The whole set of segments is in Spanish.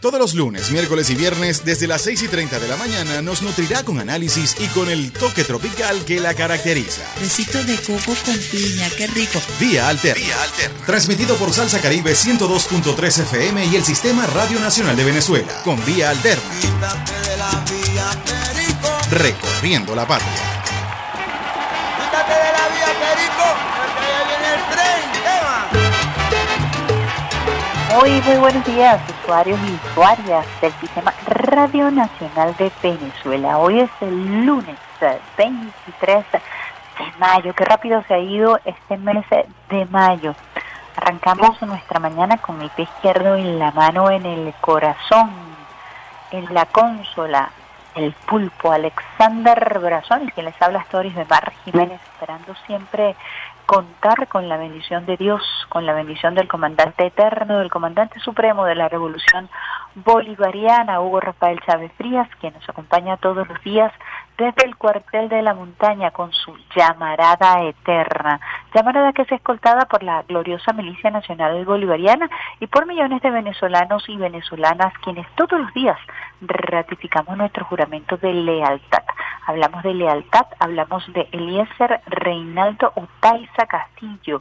Todos los lunes, miércoles y viernes, desde las 6 y 30 de la mañana, nos nutrirá con análisis y con el toque tropical que la caracteriza. Besito de coco con piña, qué rico. Vía Alterna. Vía Alterna. Transmitido por Salsa Caribe 102.3 FM y el Sistema Radio Nacional de Venezuela. Con Vía Alterna. Recorriendo la patria. Muy, muy buenos días, usuarios y usuarias del Sistema Radio Nacional de Venezuela. Hoy es el lunes eh, 23 de mayo. Qué rápido se ha ido este mes de mayo. Arrancamos nuestra mañana con el pie izquierdo y la mano en el corazón, en la consola, el pulpo, Alexander Brazón, y quien les habla Stories de Mar Jiménez, esperando siempre contar con la bendición de Dios, con la bendición del comandante eterno, del comandante supremo de la revolución bolivariana, Hugo Rafael Chávez Frías, quien nos acompaña todos los días desde el cuartel de la montaña con su llamarada eterna, llamarada que es escoltada por la gloriosa milicia nacional bolivariana y por millones de venezolanos y venezolanas quienes todos los días ratificamos nuestro juramento de lealtad. Hablamos de lealtad, hablamos de Eliezer Reinaldo Otaiza Castillo,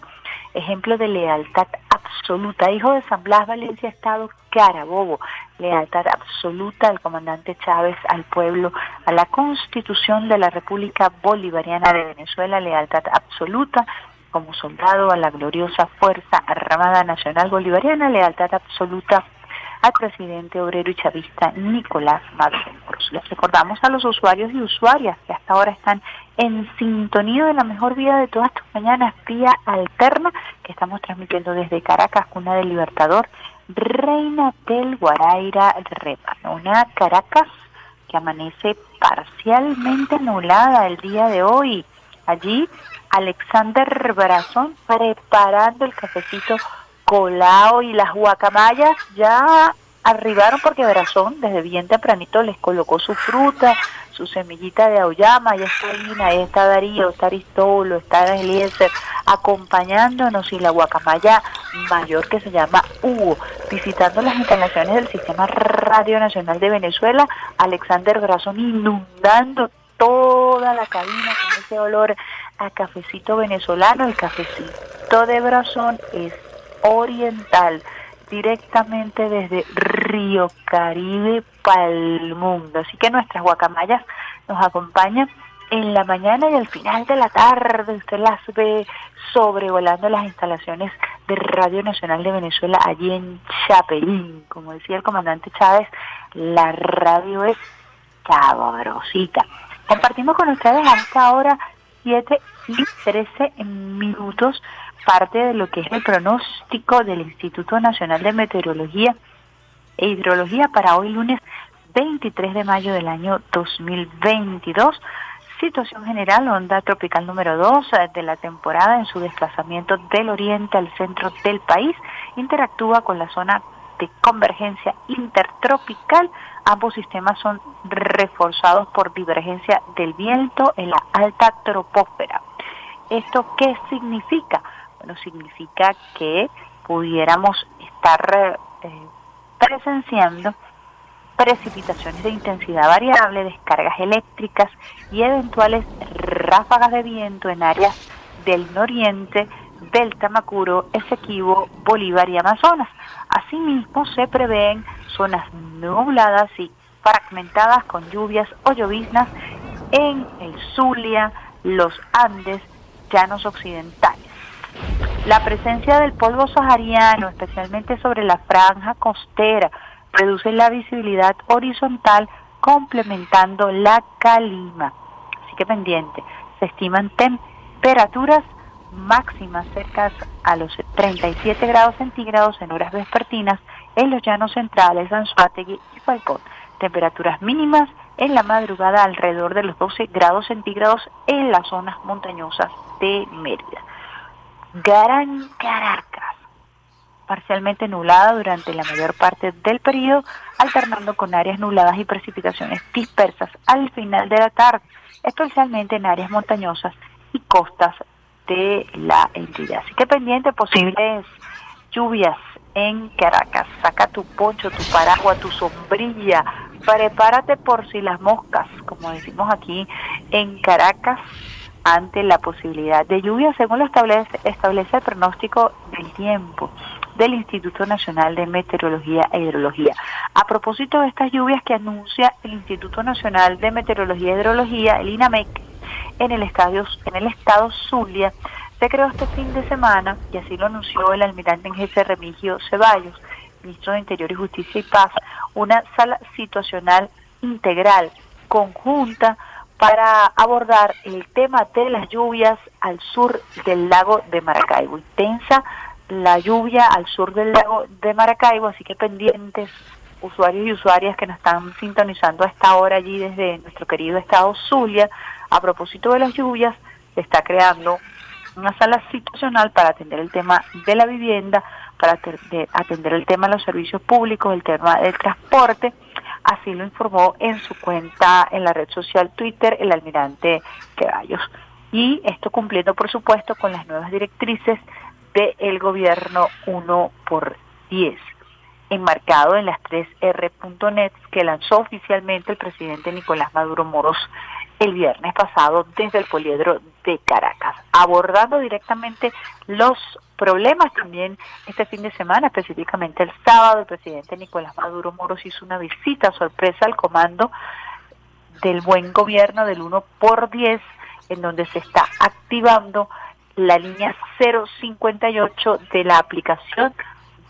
ejemplo de lealtad absoluta, hijo de San Blas Valencia Estado Carabobo, lealtad absoluta al comandante Chávez, al pueblo, a la constitución de la República Bolivariana de Venezuela, lealtad absoluta como soldado a la gloriosa Fuerza Armada Nacional Bolivariana, lealtad absoluta al presidente obrero y chavista Nicolás Maduro. Les recordamos a los usuarios y usuarias que hasta ahora están en sintonía de la mejor vida de todas tus mañanas, vía alterna, que estamos transmitiendo desde Caracas, cuna del Libertador, Reina del Guaraira Repa, una Caracas que amanece parcialmente anulada el día de hoy. Allí, Alexander Brazón preparando el cafecito colao y las guacamayas ya arribaron porque Brazón desde bien tempranito les colocó su fruta, su semillita de auyama, ya está Lina, ahí está Darío, está Aristolo, está Eliezer, acompañándonos y la guacamaya mayor que se llama Hugo, visitando las instalaciones del Sistema Radio Nacional de Venezuela, Alexander Brazón inundando toda la cabina con ese olor a cafecito venezolano, el cafecito de Brazón es oriental, directamente desde Río Caribe para el mundo. Así que nuestras guacamayas nos acompañan en la mañana y al final de la tarde. Usted las ve sobrevolando las instalaciones de Radio Nacional de Venezuela allí en Chapelín. Como decía el comandante Chávez, la radio es sabrosita. Compartimos con ustedes a esta hora 7 y 13 minutos parte de lo que es el pronóstico del Instituto Nacional de Meteorología e Hidrología para hoy lunes 23 de mayo del año 2022. Situación general, onda tropical número 2 de la temporada en su desplazamiento del oriente al centro del país, interactúa con la zona de convergencia intertropical. Ambos sistemas son reforzados por divergencia del viento en la alta tropósfera. ¿Esto qué significa? Bueno, significa que pudiéramos estar eh, presenciando precipitaciones de intensidad variable, descargas eléctricas y eventuales ráfagas de viento en áreas del noriente, del Tamacuro, Esequibo, Bolívar y Amazonas. Asimismo, se prevén zonas nubladas y fragmentadas con lluvias o lloviznas en el Zulia, los Andes, llanos occidentales. La presencia del polvo sahariano, especialmente sobre la franja costera, reduce la visibilidad horizontal complementando la calima. Así que pendiente, se estiman temperaturas máximas cerca a los 37 grados centígrados en horas vespertinas en los llanos centrales, Anzuategui y Falcón. Temperaturas mínimas en la madrugada alrededor de los 12 grados centígrados en las zonas montañosas de Mérida. Gran Caracas, parcialmente nublada durante la mayor parte del periodo, alternando con áreas nubladas y precipitaciones dispersas al final de la tarde, especialmente en áreas montañosas y costas de la entidad. Así que pendiente posibles lluvias en Caracas. Saca tu poncho, tu paraguas, tu sombrilla. Prepárate por si las moscas, como decimos aquí en Caracas, ante la posibilidad de lluvia, según lo establece, establece el pronóstico del tiempo del Instituto Nacional de Meteorología e Hidrología. A propósito de estas lluvias que anuncia el Instituto Nacional de Meteorología e Hidrología, el INAMEC, en el, estadio, en el estado Zulia, se creó este fin de semana, y así lo anunció el almirante en jefe Remigio Ceballos, ministro de Interior y Justicia y Paz, una sala situacional integral, conjunta, para abordar el tema de las lluvias al sur del lago de Maracaibo. Intensa la lluvia al sur del lago de Maracaibo, así que pendientes usuarios y usuarias que nos están sintonizando a esta hora allí desde nuestro querido estado Zulia, a propósito de las lluvias, se está creando una sala situacional para atender el tema de la vivienda, para atender el tema de los servicios públicos, el tema del transporte. Así lo informó en su cuenta en la red social Twitter el almirante Quevallos. Y esto cumpliendo, por supuesto, con las nuevas directrices del gobierno 1 por 10 enmarcado en las 3R.net que lanzó oficialmente el presidente Nicolás Maduro Moros el viernes pasado desde el poliedro de Caracas, abordando directamente los problemas también este fin de semana, específicamente el sábado, el presidente Nicolás Maduro Moros hizo una visita sorpresa al comando del buen gobierno del 1 por 10, en donde se está activando la línea 058 de la aplicación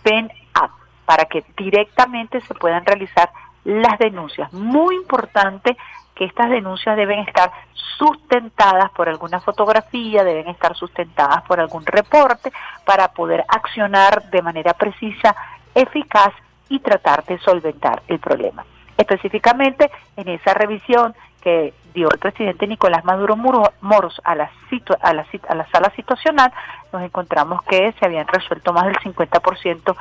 Ven App para que directamente se puedan realizar las denuncias. Muy importante que estas denuncias deben estar sustentadas por alguna fotografía, deben estar sustentadas por algún reporte para poder accionar de manera precisa, eficaz y tratar de solventar el problema. Específicamente en esa revisión que dio el presidente Nicolás Maduro Moros a la, a, la, a la sala situacional, nos encontramos que se habían resuelto más del 50%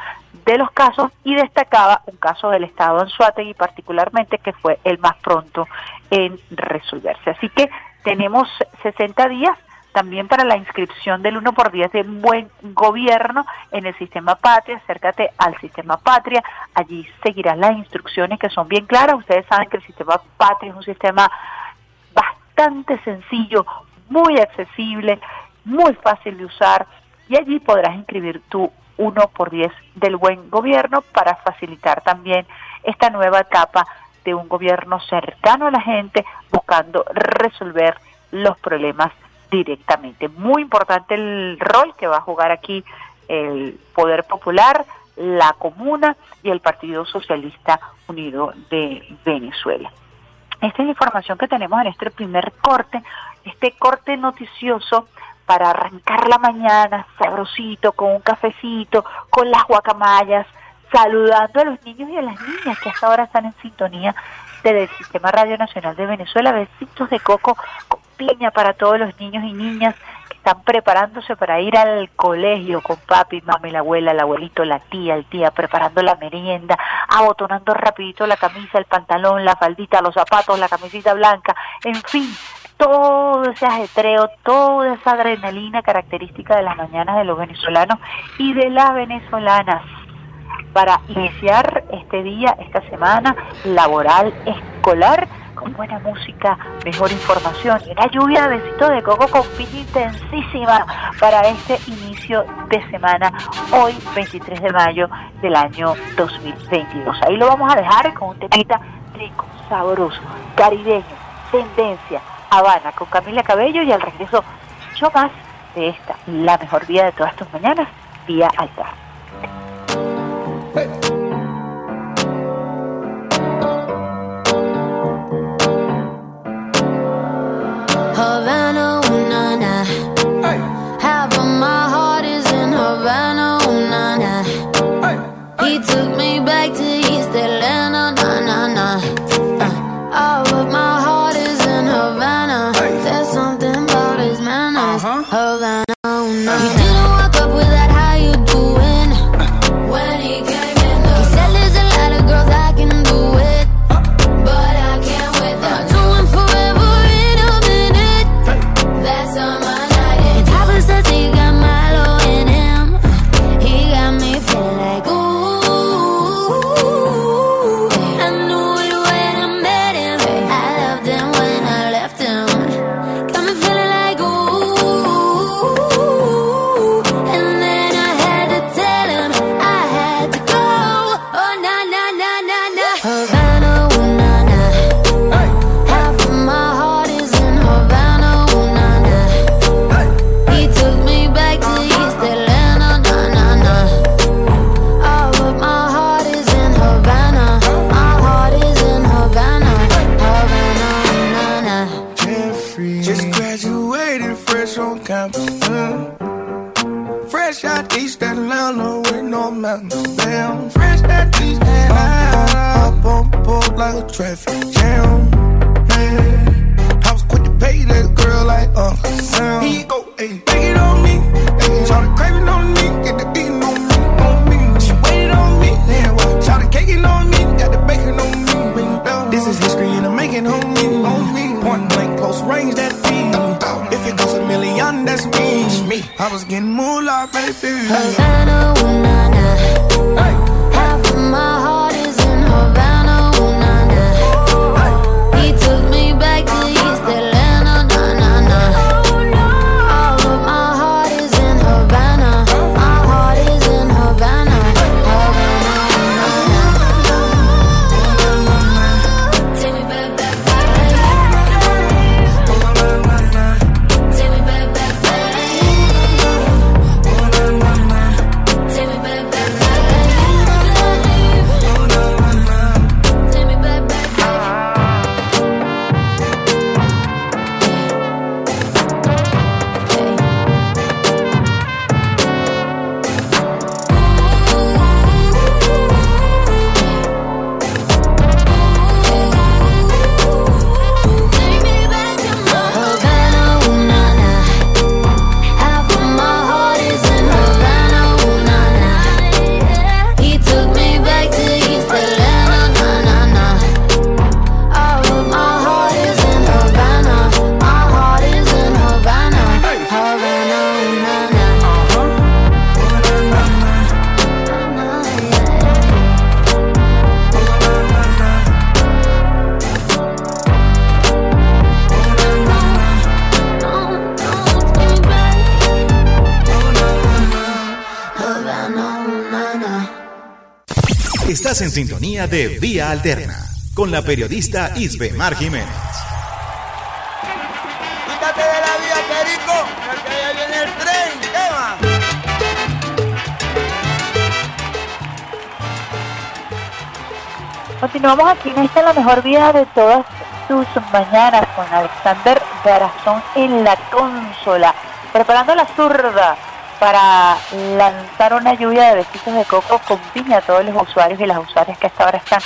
de los casos y destacaba un caso del Estado en y particularmente que fue el más pronto en resolverse. Así que tenemos 60 días también para la inscripción del 1 por 10 de buen gobierno en el sistema Patria, acércate al sistema Patria, allí seguirás las instrucciones que son bien claras, ustedes saben que el sistema Patria es un sistema bastante sencillo, muy accesible, muy fácil de usar y allí podrás inscribir tu 1 por 10 del buen gobierno para facilitar también esta nueva etapa de un gobierno cercano a la gente buscando resolver los problemas directamente. Muy importante el rol que va a jugar aquí el Poder Popular, la Comuna y el Partido Socialista Unido de Venezuela. Esta es la información que tenemos en este primer corte, este corte noticioso para arrancar la mañana sabrosito, con un cafecito, con las guacamayas, saludando a los niños y a las niñas que hasta ahora están en sintonía del Sistema Radio Nacional de Venezuela. Besitos de coco piña para todos los niños y niñas que están preparándose para ir al colegio con papi, mami, la abuela, el abuelito, la tía, el tía, preparando la merienda, abotonando rapidito la camisa, el pantalón, la faldita, los zapatos, la camisita blanca, en fin, todo ese ajetreo, toda esa adrenalina característica de las mañanas de los venezolanos y de las venezolanas para iniciar este día, esta semana laboral escolar con buena música, mejor información y una lluvia de besitos de coco con piña intensísima para este inicio de semana, hoy 23 de mayo del año 2022. Ahí lo vamos a dejar con un temita rico, sabroso, caribeño, tendencia, Habana con Camila Cabello y al regreso mucho más de esta, la mejor vida de todas tus mañanas, vía alta. Havana, ooh, nah. Hey. Half of my heart is in Havana, ooh, nah. Hey. He took me I was getting moolah, baby. Havana, ooh, nah, nah. En sintonía de Vía Alterna con la periodista Isbe Mar Jiménez. Quítate de la vía, Perico, porque ya viene el tren. ¿Qué va? Continuamos aquí en esta La Mejor Vida de todas tus mañanas con Alexander Garazón en la consola, preparando la zurda para lanzar una lluvia de besitos de coco con piña a todos los usuarios y las usuarias que hasta ahora están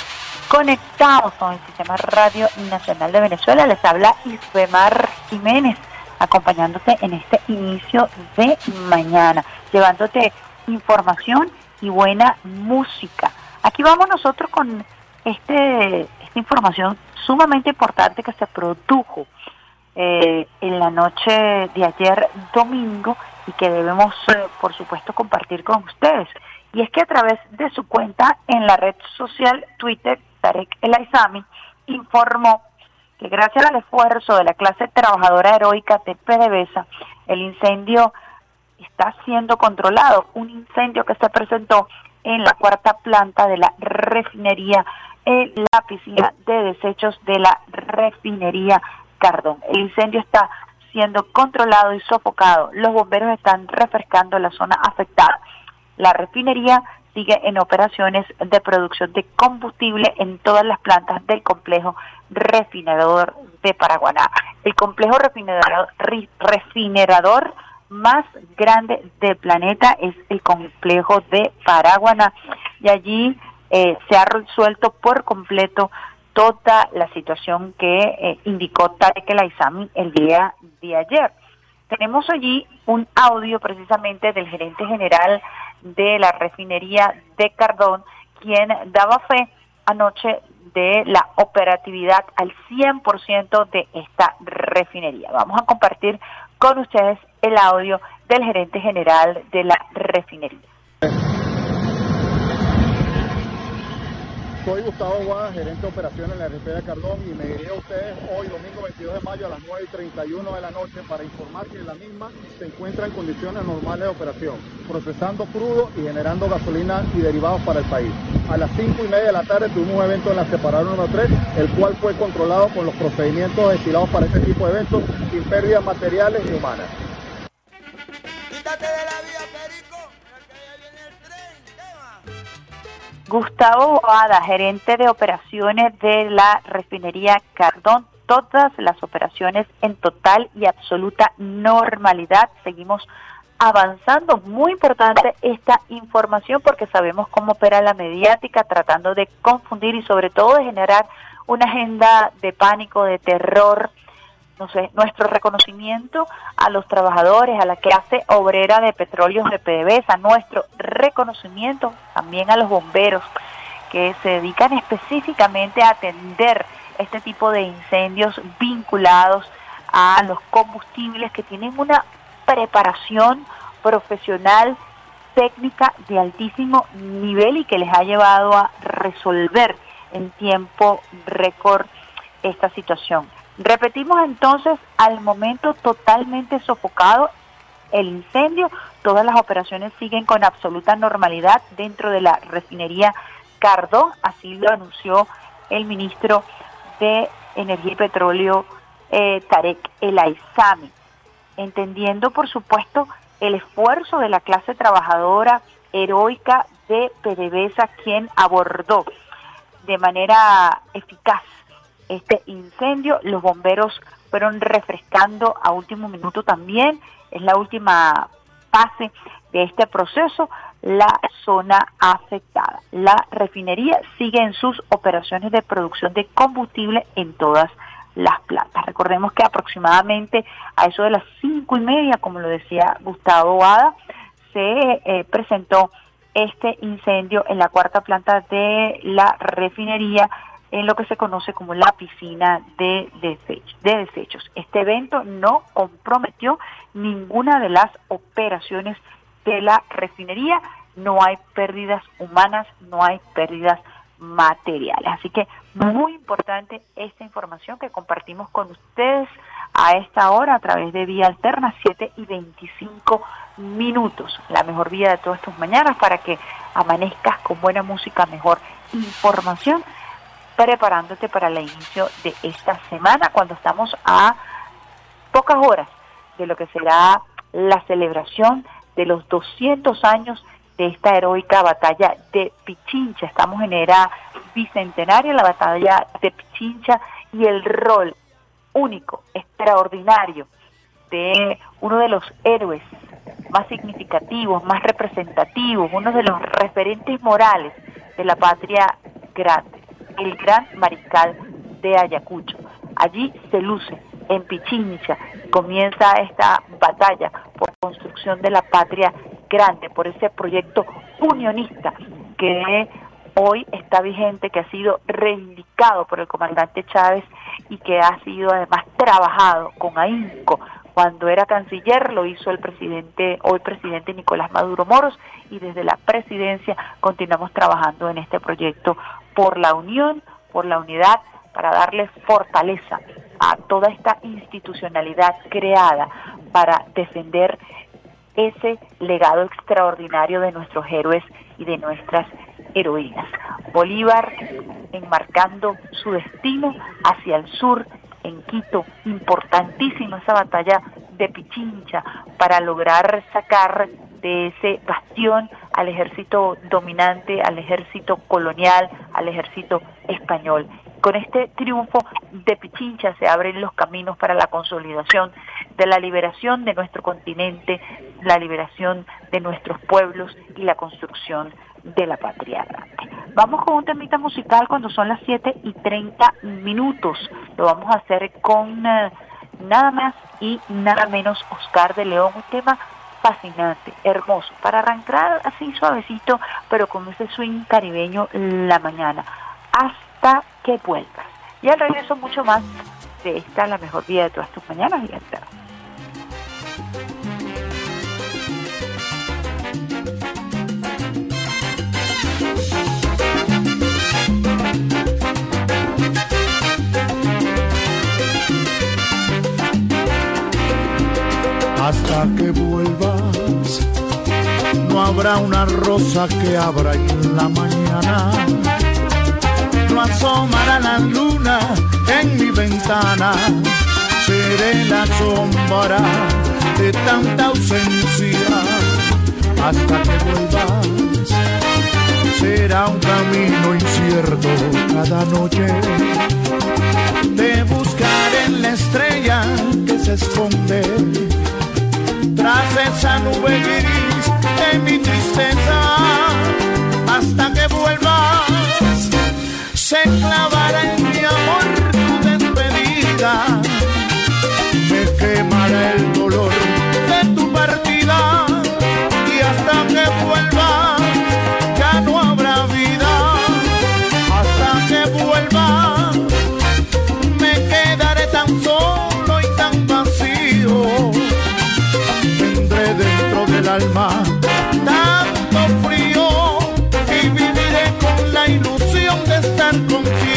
conectados con el Sistema Radio Nacional de Venezuela. Les habla Isbemar Jiménez, acompañándote en este inicio de mañana, llevándote información y buena música. Aquí vamos nosotros con este, esta información sumamente importante que se produjo eh, en la noche de ayer domingo y que debemos, eh, por supuesto, compartir con ustedes. Y es que a través de su cuenta en la red social Twitter, Tarek El Aizami informó que gracias al esfuerzo de la clase trabajadora heroica de PDVSA, el incendio está siendo controlado. Un incendio que se presentó en la cuarta planta de la refinería en la piscina de desechos de la refinería Cardón. El incendio está siendo controlado y sofocado. Los bomberos están refrescando la zona afectada. La refinería sigue en operaciones de producción de combustible en todas las plantas del complejo refinerador de Paraguaná. El complejo refinerador, más grande del planeta es el complejo de Paraguaná y allí eh, se ha resuelto por completo toda la situación que eh, indicó Tarek El Aizami el día de ayer. Tenemos allí un audio precisamente del gerente general de la refinería de Cardón, quien daba fe anoche de la operatividad al 100% de esta refinería. Vamos a compartir con ustedes el audio del gerente general de la refinería. Soy Gustavo Guada, gerente de operaciones en la de Cardón y me diré a ustedes hoy, domingo 22 de mayo a las 9 y 31 de la noche para informar que la misma se encuentra en condiciones normales de operación, procesando crudo y generando gasolina y derivados para el país. A las 5 y media de la tarde tuvimos un evento en la separadora número 3, el cual fue controlado con los procedimientos estilados para este tipo de eventos sin pérdidas materiales y humanas. Gustavo Boada, gerente de operaciones de la refinería Cardón. Todas las operaciones en total y absoluta normalidad. Seguimos avanzando. Muy importante esta información porque sabemos cómo opera la mediática tratando de confundir y sobre todo de generar una agenda de pánico, de terror. Sé, nuestro reconocimiento a los trabajadores, a la clase obrera de petróleos de PDVSA, nuestro reconocimiento también a los bomberos que se dedican específicamente a atender este tipo de incendios vinculados a los combustibles que tienen una preparación profesional, técnica de altísimo nivel y que les ha llevado a resolver en tiempo récord esta situación. Repetimos entonces, al momento totalmente sofocado el incendio, todas las operaciones siguen con absoluta normalidad dentro de la refinería Cardón, así lo anunció el ministro de Energía y Petróleo eh, Tarek El Aizami, entendiendo por supuesto el esfuerzo de la clase trabajadora heroica de PDVSA, quien abordó de manera eficaz este incendio. Los bomberos fueron refrescando a último minuto también. Es la última fase de este proceso la zona afectada. La refinería sigue en sus operaciones de producción de combustible en todas las plantas. Recordemos que aproximadamente a eso de las cinco y media, como lo decía Gustavo Ada, se eh, presentó este incendio en la cuarta planta de la refinería en lo que se conoce como la piscina de desechos, de desechos. Este evento no comprometió ninguna de las operaciones de la refinería, no hay pérdidas humanas, no hay pérdidas materiales. Así que muy importante esta información que compartimos con ustedes a esta hora a través de Vía Alterna, 7 y 25 minutos. La mejor vía de todas tus mañanas para que amanezcas con buena música, mejor información, preparándote para el inicio de esta semana cuando estamos a pocas horas de lo que será la celebración de los 200 años de esta heroica batalla de Pichincha. Estamos en era bicentenaria, la batalla de Pichincha y el rol único, extraordinario de uno de los héroes más significativos, más representativos, uno de los referentes morales de la patria grande, el gran mariscal de Ayacucho. Allí se luce, en Pichincha, comienza esta batalla por construcción de la patria grande, por ese proyecto unionista que hoy está vigente, que ha sido reivindicado por el comandante Chávez y que ha sido además trabajado con ahínco. Cuando era canciller lo hizo el presidente, hoy presidente Nicolás Maduro Moros, y desde la presidencia continuamos trabajando en este proyecto por la unión, por la unidad, para darle fortaleza a toda esta institucionalidad creada para defender ese legado extraordinario de nuestros héroes y de nuestras heroínas. Bolívar enmarcando su destino hacia el sur, en Quito, importantísima esa batalla de Pichincha para lograr sacar de ese bastión al ejército dominante, al ejército colonial, al ejército español. Con este triunfo de Pichincha se abren los caminos para la consolidación de la liberación de nuestro continente, la liberación de nuestros pueblos y la construcción de la patria Vamos con un temita musical cuando son las 7 y 30 minutos. Lo vamos a hacer con eh, nada más y nada menos Oscar de León, un tema fascinante, hermoso, para arrancar así suavecito, pero con ese swing caribeño la mañana. Hasta que vuelvas. Y al regreso mucho más de esta, la mejor vida de todas tus mañanas y hasta que vuelvas. No habrá una rosa que abra en la mañana no asomará la luna en mi ventana. Seré la sombra de tanta ausencia hasta que vuelvas. Será un camino incierto cada noche. de buscar en la estrella que se esconde tras esa nube gris de mi tristeza, hasta que vuelvas, se clavará en alma tanto frío y viviré con la ilusión de estar contigo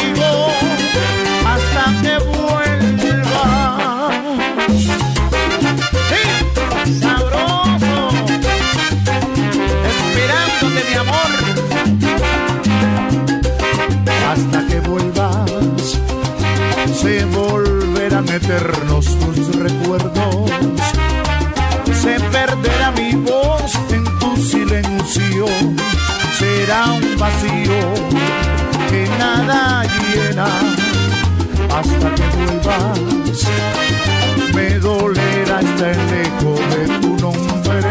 hasta que vuelvas. Me dolerá hasta el eco de tu nombre,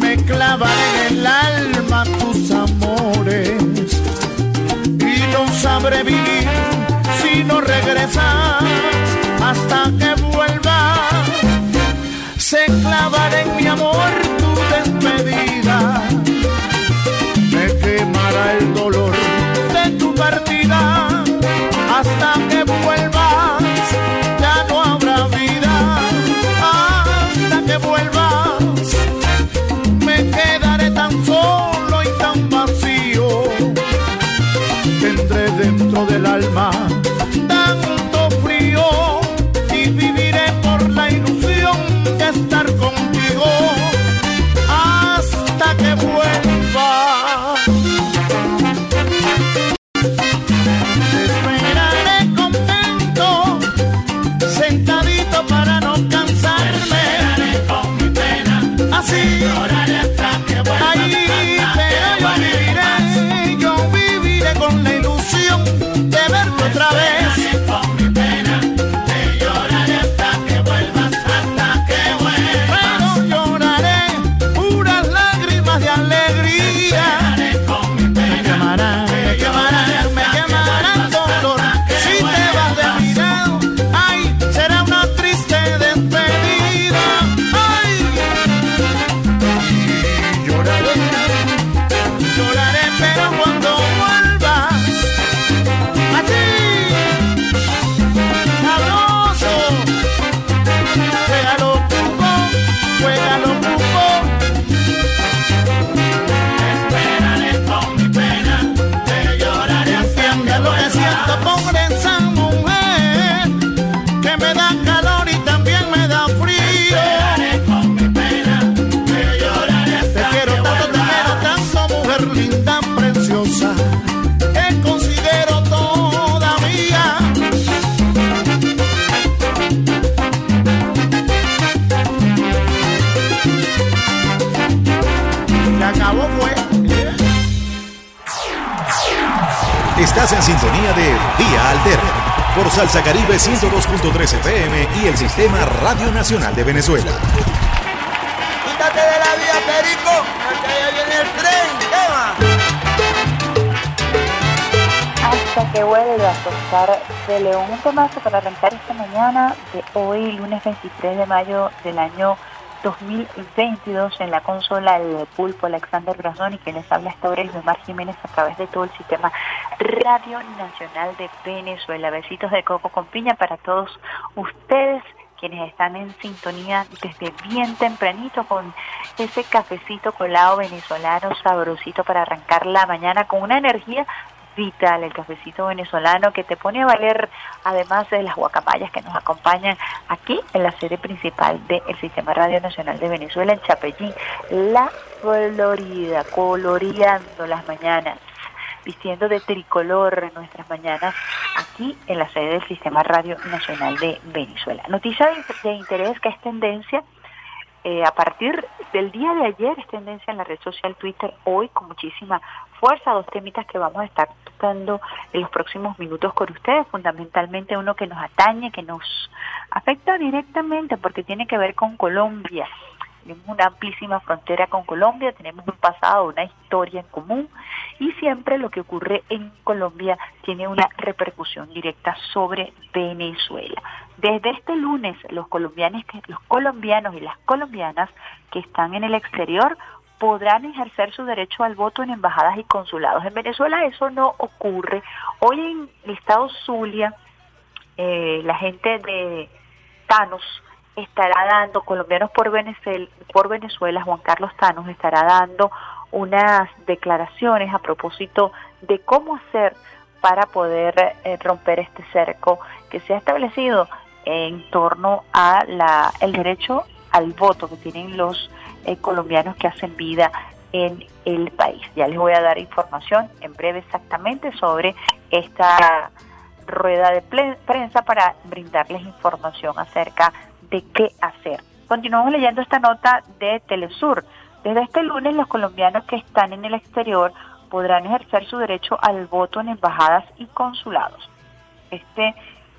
me clavará en el alma tus amores y no sabré vivir si no regresas hasta que vuelvas. Se clavará en mi amor hasta que vuelvas. Ya no habrá vida hasta que vuelvas. Me quedaré tan solo y tan vacío tendré dentro del alma tanto frío y viviré por la ilusión de estar contigo hasta que vuelva. 102.3 FM y el Sistema Radio Nacional de Venezuela. Quítate de la vía, Perico, porque ya viene el tren. Tema. Hasta que vuelva a Oscar de León. Un temazo para arrancar esta mañana de hoy, lunes 23 de mayo del año 2022 en la consola El Pulpo Alexander Brazón y que les habla esta hora Mar Jiménez a través de todo el sistema Radio Nacional de Venezuela. Besitos de coco con piña para todos ustedes quienes están en sintonía desde bien tempranito con ese cafecito colado venezolano sabrosito para arrancar la mañana con una energía vital, el cafecito venezolano que te pone a valer, además de las guacamayas que nos acompañan aquí en la sede principal del Sistema Radio Nacional de Venezuela, en Chapellín, La Florida, coloreando las mañanas, vistiendo de tricolor nuestras mañanas aquí en la sede del Sistema Radio Nacional de Venezuela. Noticia de, de interés que es tendencia eh, a partir del día de ayer es tendencia en la red social Twitter, hoy con muchísima fuerza, dos temitas que vamos a estar tocando en los próximos minutos con ustedes, fundamentalmente uno que nos atañe, que nos afecta directamente porque tiene que ver con Colombia. Tenemos una amplísima frontera con Colombia, tenemos un pasado, una historia en común y siempre lo que ocurre en Colombia tiene una repercusión directa sobre Venezuela. Desde este lunes, los colombianos, los colombianos y las colombianas que están en el exterior podrán ejercer su derecho al voto en embajadas y consulados. En Venezuela eso no ocurre. Hoy en el estado Zulia, eh, la gente de Thanos estará dando, colombianos por Venezuela, por Venezuela, Juan Carlos Thanos estará dando unas declaraciones a propósito de cómo hacer para poder eh, romper este cerco que se ha establecido en torno a la, el derecho al voto que tienen los eh, colombianos que hacen vida en el país. Ya les voy a dar información en breve exactamente sobre esta rueda de prensa para brindarles información acerca de qué hacer. Continuamos leyendo esta nota de Telesur. Desde este lunes los colombianos que están en el exterior podrán ejercer su derecho al voto en embajadas y consulados. Este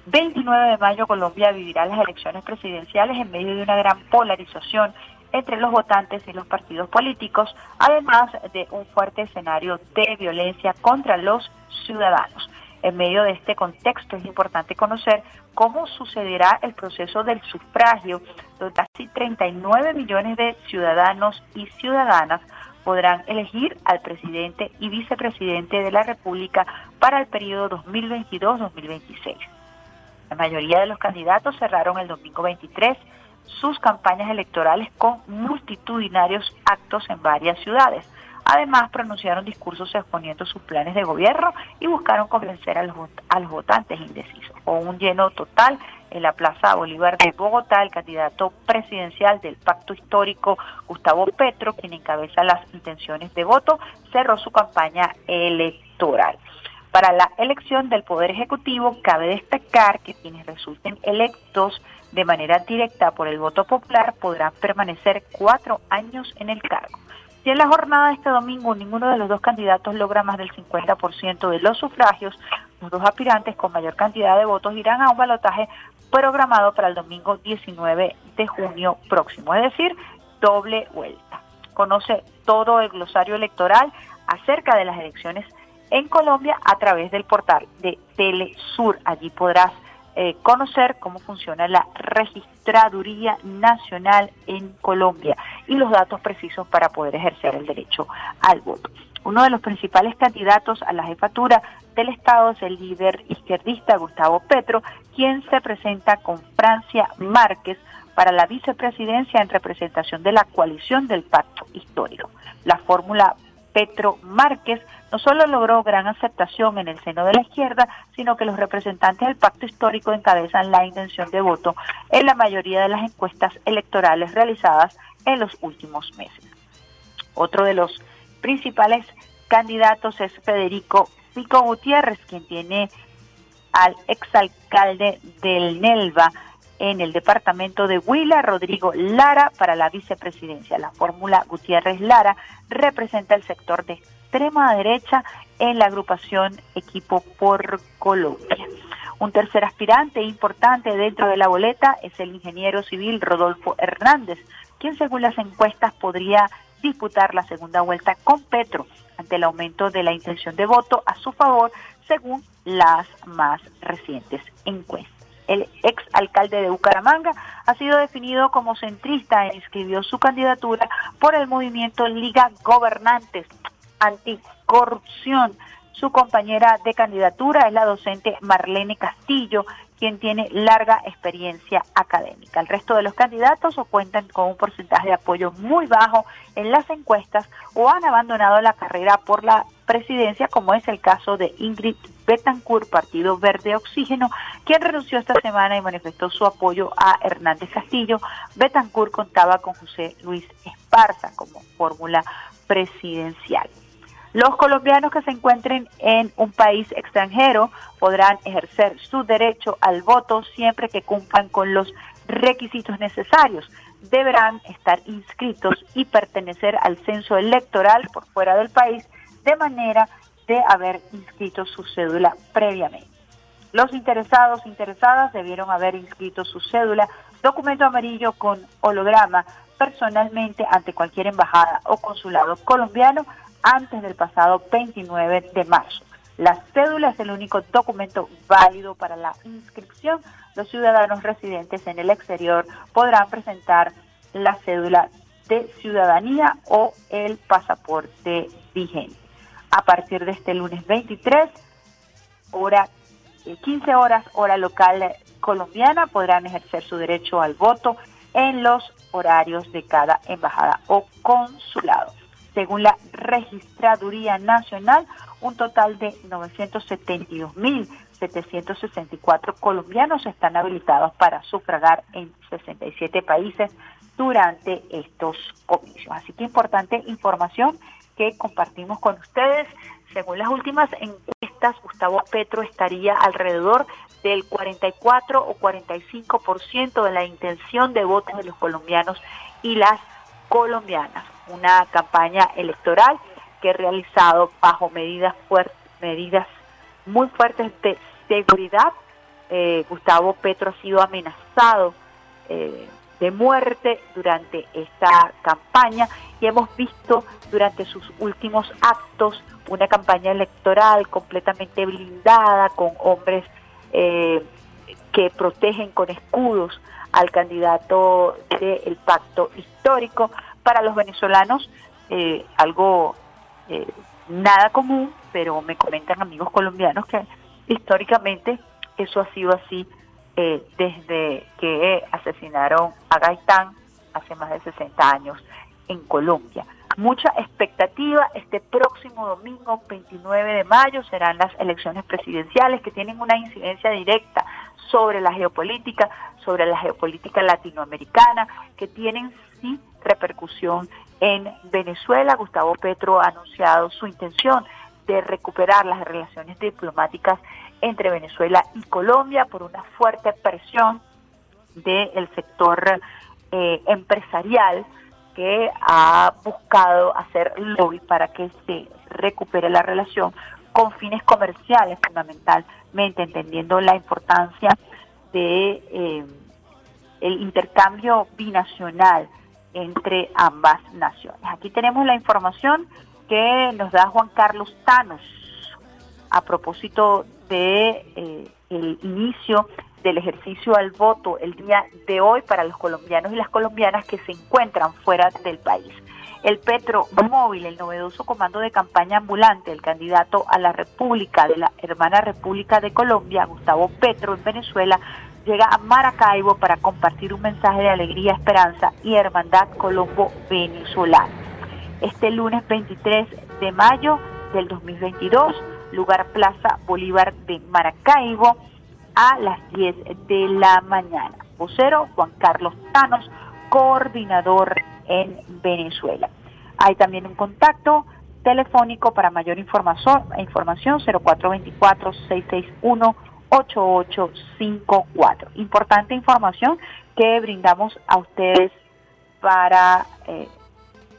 29 de mayo Colombia vivirá las elecciones presidenciales en medio de una gran polarización entre los votantes y los partidos políticos, además de un fuerte escenario de violencia contra los ciudadanos. En medio de este contexto es importante conocer cómo sucederá el proceso del sufragio, donde casi 39 millones de ciudadanos y ciudadanas podrán elegir al presidente y vicepresidente de la República para el periodo 2022-2026. La mayoría de los candidatos cerraron el domingo 23 sus campañas electorales con multitudinarios actos en varias ciudades. Además, pronunciaron discursos exponiendo sus planes de gobierno y buscaron convencer a los, votantes indecisos. Con un lleno total en la Plaza Bolívar de Bogotá, el candidato presidencial del Pacto Histórico, Gustavo Petro, quien encabeza las intenciones de voto, cerró su campaña electoral. Para la elección del Poder Ejecutivo, cabe destacar que quienes resulten electos de manera directa por el voto popular podrán permanecer cuatro años en el cargo. Si en la jornada de este domingo ninguno de los dos candidatos logra más del 50% de los sufragios, los dos aspirantes con mayor cantidad de votos irán a un balotaje programado para el domingo 19 de junio próximo, es decir, doble vuelta. Conoce todo el glosario electoral acerca de las elecciones en Colombia a través del portal de Telesur. Allí podrás eh, conocer cómo funciona la registraduría nacional en Colombia y los datos precisos para poder ejercer el derecho al voto. Uno de los principales candidatos a la jefatura del Estado es el líder izquierdista Gustavo Petro, quien se presenta con Francia Márquez para la vicepresidencia en representación de la coalición del pacto histórico. La fórmula Petro Márquez no solo logró gran aceptación en el seno de la izquierda, sino que los representantes del pacto histórico encabezan la intención de voto en la mayoría de las encuestas electorales realizadas en los últimos meses. Otro de los principales candidatos es Federico Pico Gutiérrez, quien tiene al exalcalde del Nelva, en el departamento de Huila, Rodrigo Lara para la vicepresidencia. La fórmula Gutiérrez Lara representa el sector de extrema derecha en la agrupación Equipo por Colombia. Un tercer aspirante importante dentro de la boleta es el ingeniero civil Rodolfo Hernández, quien según las encuestas podría disputar la segunda vuelta con Petro ante el aumento de la intención de voto a su favor según las más recientes encuestas el ex alcalde de Bucaramanga, ha sido definido como centrista e inscribió su candidatura por el movimiento Liga Gobernantes Anticorrupción. Su compañera de candidatura es la docente Marlene Castillo, quien tiene larga experiencia académica. El resto de los candidatos o cuentan con un porcentaje de apoyo muy bajo en las encuestas o han abandonado la carrera por la presidencia, como es el caso de Ingrid Betancourt, Partido Verde Oxígeno, quien renunció esta semana y manifestó su apoyo a Hernández Castillo. Betancourt contaba con José Luis Esparza como fórmula presidencial. Los colombianos que se encuentren en un país extranjero podrán ejercer su derecho al voto siempre que cumplan con los requisitos necesarios. deberán estar inscritos y pertenecer al censo electoral por fuera del país de manera de haber inscrito su cédula previamente. Los interesados interesadas debieron haber inscrito su cédula, documento amarillo con holograma personalmente ante cualquier embajada o consulado colombiano antes del pasado 29 de marzo. La cédula es el único documento válido para la inscripción. Los ciudadanos residentes en el exterior podrán presentar la cédula de ciudadanía o el pasaporte vigente. A partir de este lunes 23, hora 15 eh, horas, hora local colombiana, podrán ejercer su derecho al voto en los horarios de cada embajada o consulado. Según la Registraduría Nacional, un total de 972.764 colombianos están habilitados para sufragar en 67 países durante estos comicios. Así que importante información que compartimos con ustedes. Según las últimas encuestas, Gustavo Petro estaría alrededor del 44 o 45% de la intención de votos de los colombianos y las colombianas. Una campaña electoral que he realizado bajo medidas fuertes, medidas muy fuertes de seguridad. Eh, Gustavo Petro ha sido amenazado eh, de muerte durante esta campaña y hemos visto durante sus últimos actos una campaña electoral completamente blindada con hombres eh, que protegen con escudos al candidato del pacto histórico. Para los venezolanos, eh, algo eh, nada común, pero me comentan amigos colombianos que históricamente eso ha sido así eh, desde que asesinaron a Gaitán hace más de 60 años en Colombia. Mucha expectativa, este próximo domingo 29 de mayo serán las elecciones presidenciales que tienen una incidencia directa sobre la geopolítica, sobre la geopolítica latinoamericana, que tienen sí repercusión en Venezuela. Gustavo Petro ha anunciado su intención de recuperar las relaciones diplomáticas entre Venezuela y Colombia por una fuerte presión del sector eh, empresarial que ha buscado hacer lobby para que se recupere la relación con fines comerciales fundamentalmente, entendiendo la importancia de eh, el intercambio binacional entre ambas naciones. Aquí tenemos la información que nos da Juan Carlos Tanos a propósito de eh, el inicio del ejercicio al voto el día de hoy para los colombianos y las colombianas que se encuentran fuera del país. El Petro Móvil, el novedoso comando de campaña ambulante del candidato a la República de la hermana República de Colombia, Gustavo Petro, en Venezuela, llega a Maracaibo para compartir un mensaje de alegría, esperanza y hermandad colombo-venezolana. Este lunes 23 de mayo del 2022, lugar Plaza Bolívar de Maracaibo, a las 10 de la mañana. Vocero Juan Carlos Tanos, coordinador en Venezuela. Hay también un contacto telefónico para mayor información, información 0424 661 8854. Importante información que brindamos a ustedes para eh,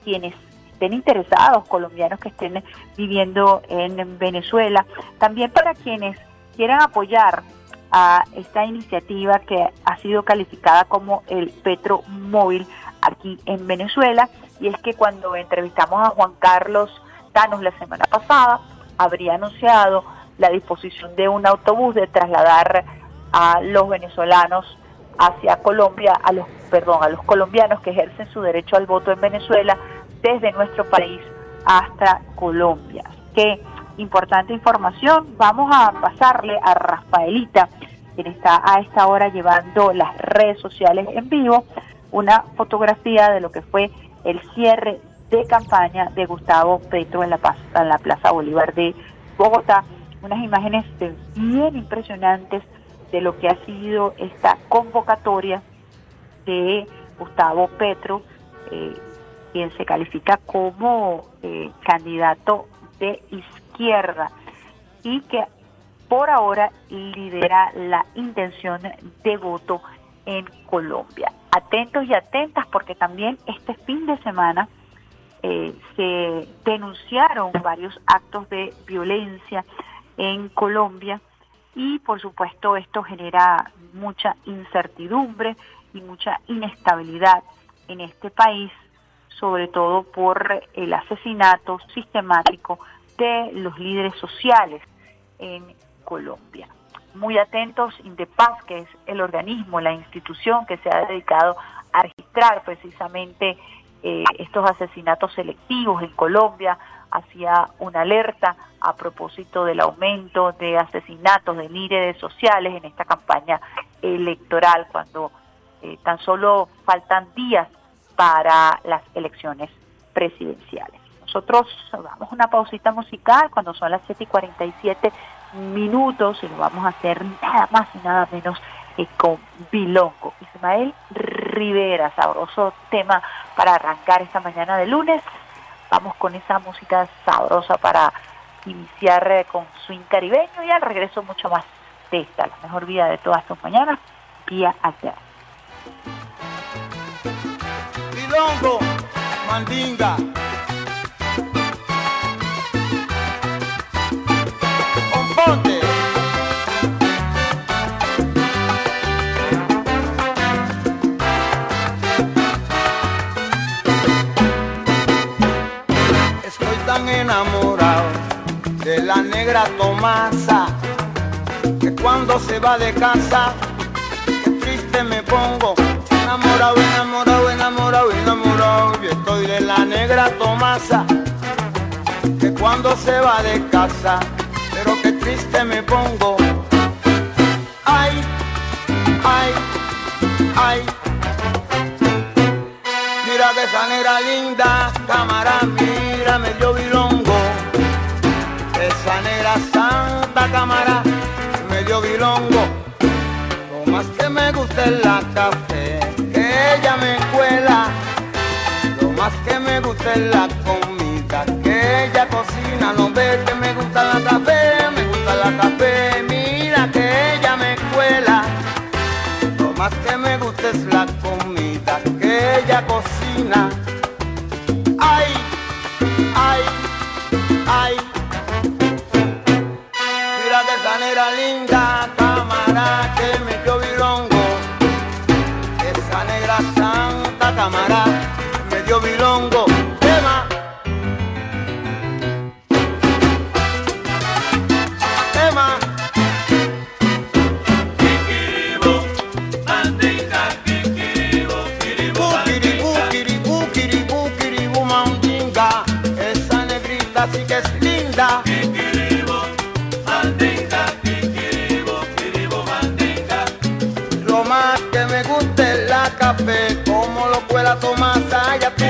quienes estén interesados, colombianos que estén viviendo en Venezuela, también para quienes quieran apoyar a esta iniciativa que ha sido calificada como el Petro Móvil aquí en Venezuela, y es que cuando entrevistamos a Juan Carlos Tanos la semana pasada, habría anunciado la disposición de un autobús de trasladar a los venezolanos hacia Colombia, a los, perdón, a los colombianos que ejercen su derecho al voto en Venezuela desde nuestro país hasta Colombia. Qué importante información. Vamos a pasarle a Rafaelita, quien está a esta hora llevando las redes sociales en vivo, una fotografía de lo que fue el cierre de campaña de Gustavo Petro en la, en la Plaza Bolívar de Bogotá unas imágenes bien impresionantes de lo que ha sido esta convocatoria de Gustavo Petro, eh, quien se califica como eh, candidato de izquierda y que por ahora lidera la intención de voto en Colombia. atentos y atentas porque también este fin de semana eh, se denunciaron varios actos de violencia en Colombia y por supuesto esto genera mucha incertidumbre y mucha inestabilidad en este país, sobre todo por el asesinato sistemático de los líderes sociales en Colombia. Muy atentos, Indepaz, que es el organismo, la institución que se ha dedicado a registrar precisamente eh, estos asesinatos selectivos en Colombia, hacía una alerta a propósito del aumento de asesinatos de líderes sociales en esta campaña electoral, cuando eh, tan solo faltan días para las elecciones presidenciales. Nosotros vamos a una pausita musical cuando son las 7 y 47 minutos y lo vamos a hacer nada más y nada menos con Bilongo. Ismael Rivera, sabroso tema para arrancar esta mañana de lunes. Vamos con esa música sabrosa para iniciar eh, con swing caribeño y al regreso mucho más de esta, la mejor vida de todas tus mañanas, día allá. Bilongo, mandinga. Enamorado de la negra Tomasa que cuando se va de casa, qué triste me pongo. Enamorado, enamorado, enamorado, enamorado. Yo estoy de la negra Tomasa que cuando se va de casa, pero qué triste me pongo. Ay, ay, ay. Mira que esa negra linda, cámara, mira, me dio bilongo. Es la café, que ella me cuela. Lo más que me gusta es la comida, que ella cocina. No ve que me gusta la café, me gusta la café. Mira que ella me cuela. Lo más que me gusta es la comida que ella cocina.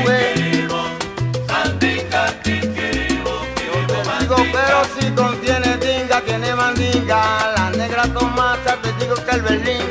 Ves. Yo te digo, pero si contiene tinga, tiene mandinga. La negra Tomasa, te digo que el berlinga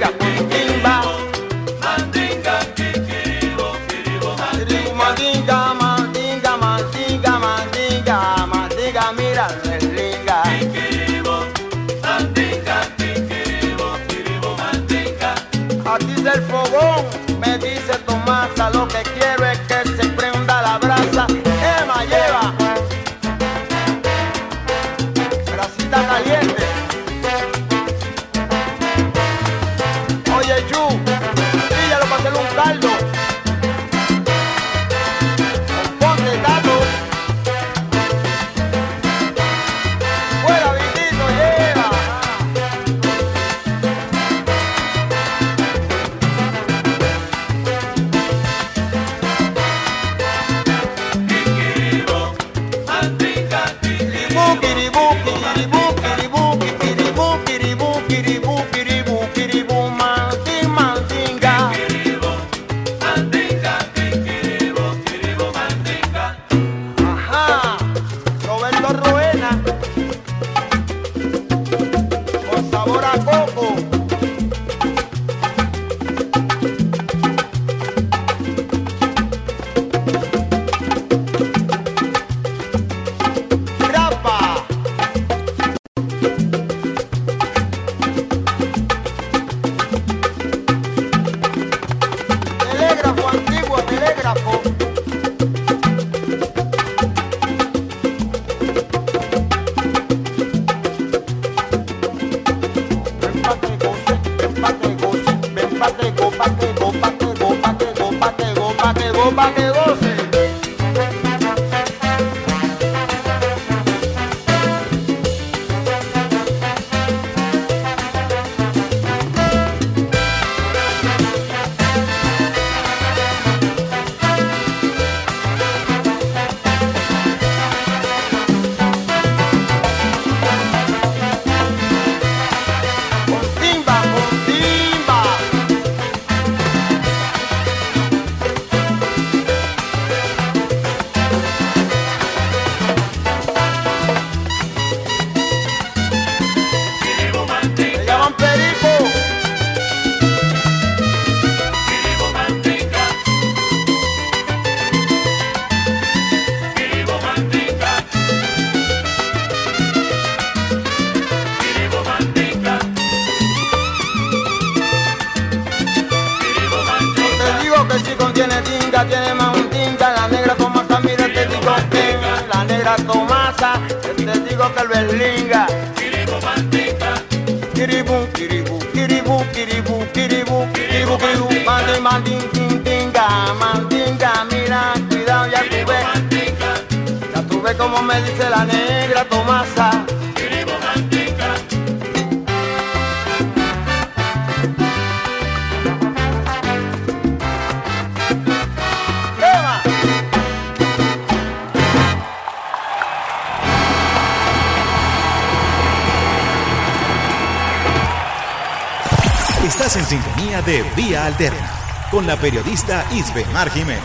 la periodista Isbemar Jiménez.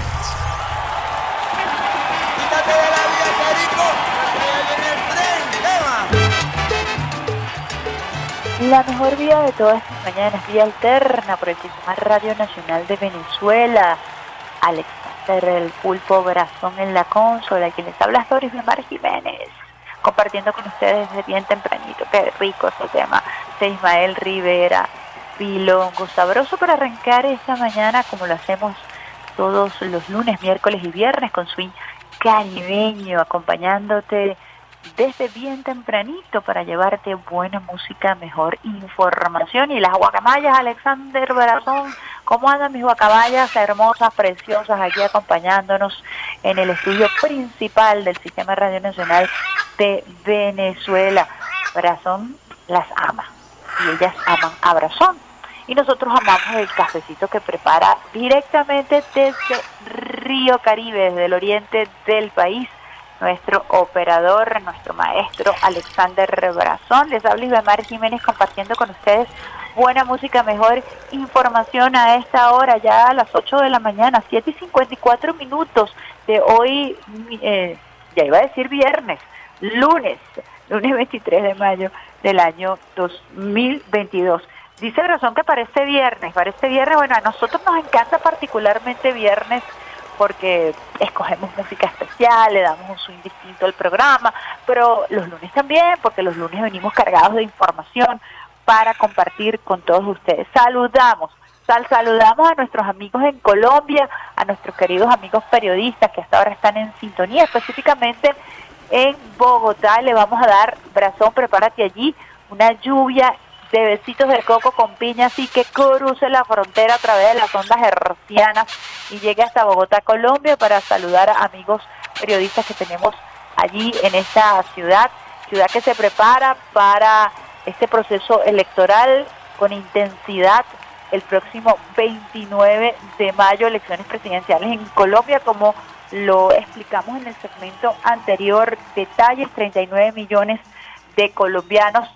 Quítate de la vía, Perico, que ahí viene el tren, Eva. La mejor vía de todas estas mañanas, vía alterna por el Sistema Radio Nacional de Venezuela. Alexander el Pulpo Brazón en la consola, quien les habla Doris Mar Jiménez, compartiendo con ustedes desde bien tempranito. Qué rico ese tema de Ismael Rivera, Pilongo, sabroso para arrancar esta mañana como lo hacemos todos los lunes, miércoles y viernes con swing caribeño, acompañándote desde bien tempranito para llevarte buena música, mejor información. Y las guacamayas, Alexander Brazón, ¿cómo andan mis guacamayas hermosas, preciosas, aquí acompañándonos en el estudio principal del Sistema Radio Nacional de Venezuela? Brazón las ama y ellas aman a Brazón. Y nosotros amamos el cafecito que prepara directamente desde Río Caribe, desde el oriente del país nuestro operador, nuestro maestro Alexander Brazón. Les habla Isbemar Jiménez compartiendo con ustedes buena música, mejor información a esta hora, ya a las 8 de la mañana, 7 y 54 minutos de hoy, eh, ya iba a decir viernes, lunes, lunes 23 de mayo del año 2022. Dice Brazón que parece viernes, parece viernes, bueno, a nosotros nos encanta particularmente viernes porque escogemos música especial, le damos un swing distinto al programa, pero los lunes también, porque los lunes venimos cargados de información para compartir con todos ustedes. Saludamos, sal, saludamos a nuestros amigos en Colombia, a nuestros queridos amigos periodistas que hasta ahora están en sintonía, específicamente en Bogotá. Le vamos a dar, Brazón, prepárate allí, una lluvia de besitos de coco con piña, así que cruce la frontera a través de las ondas hercianas y llegue hasta Bogotá, Colombia, para saludar a amigos periodistas que tenemos allí en esta ciudad, ciudad que se prepara para este proceso electoral con intensidad el próximo 29 de mayo, elecciones presidenciales en Colombia, como lo explicamos en el segmento anterior, detalles, 39 millones de colombianos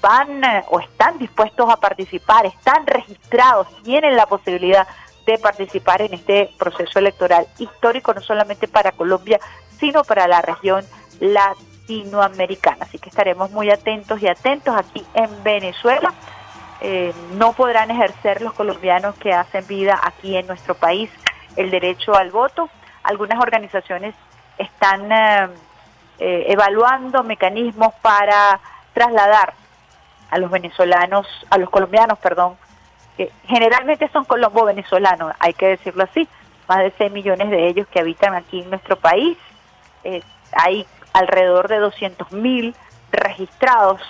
van eh, o están dispuestos a participar, están registrados, tienen la posibilidad de participar en este proceso electoral histórico, no solamente para Colombia, sino para la región latinoamericana. Así que estaremos muy atentos y atentos aquí en Venezuela. Eh, no podrán ejercer los colombianos que hacen vida aquí en nuestro país el derecho al voto. Algunas organizaciones están eh, evaluando mecanismos para trasladar a los venezolanos, a los colombianos, perdón, que generalmente son colombo-venezolanos, hay que decirlo así, más de 6 millones de ellos que habitan aquí en nuestro país. Eh, hay alrededor de 200 mil registrados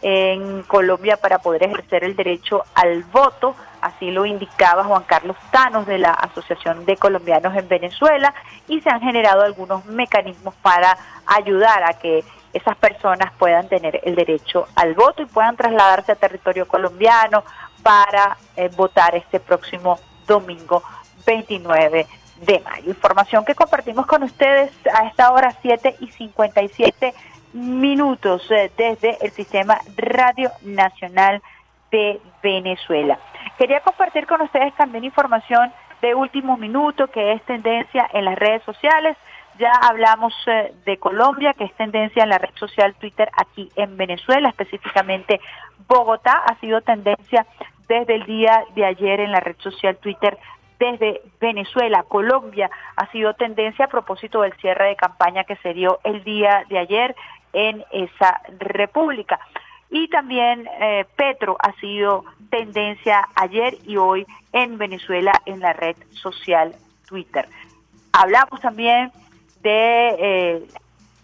en Colombia para poder ejercer el derecho al voto, así lo indicaba Juan Carlos Tanos de la Asociación de Colombianos en Venezuela, y se han generado algunos mecanismos para ayudar a que esas personas puedan tener el derecho al voto y puedan trasladarse a territorio colombiano para eh, votar este próximo domingo 29 de mayo. Información que compartimos con ustedes a esta hora 7 y 57 minutos eh, desde el Sistema Radio Nacional de Venezuela. Quería compartir con ustedes también información de último minuto que es tendencia en las redes sociales. Ya hablamos eh, de Colombia, que es tendencia en la red social Twitter aquí en Venezuela, específicamente Bogotá ha sido tendencia desde el día de ayer en la red social Twitter desde Venezuela. Colombia ha sido tendencia a propósito del cierre de campaña que se dio el día de ayer en esa república. Y también eh, Petro ha sido tendencia ayer y hoy en Venezuela en la red social Twitter. Hablamos también de eh,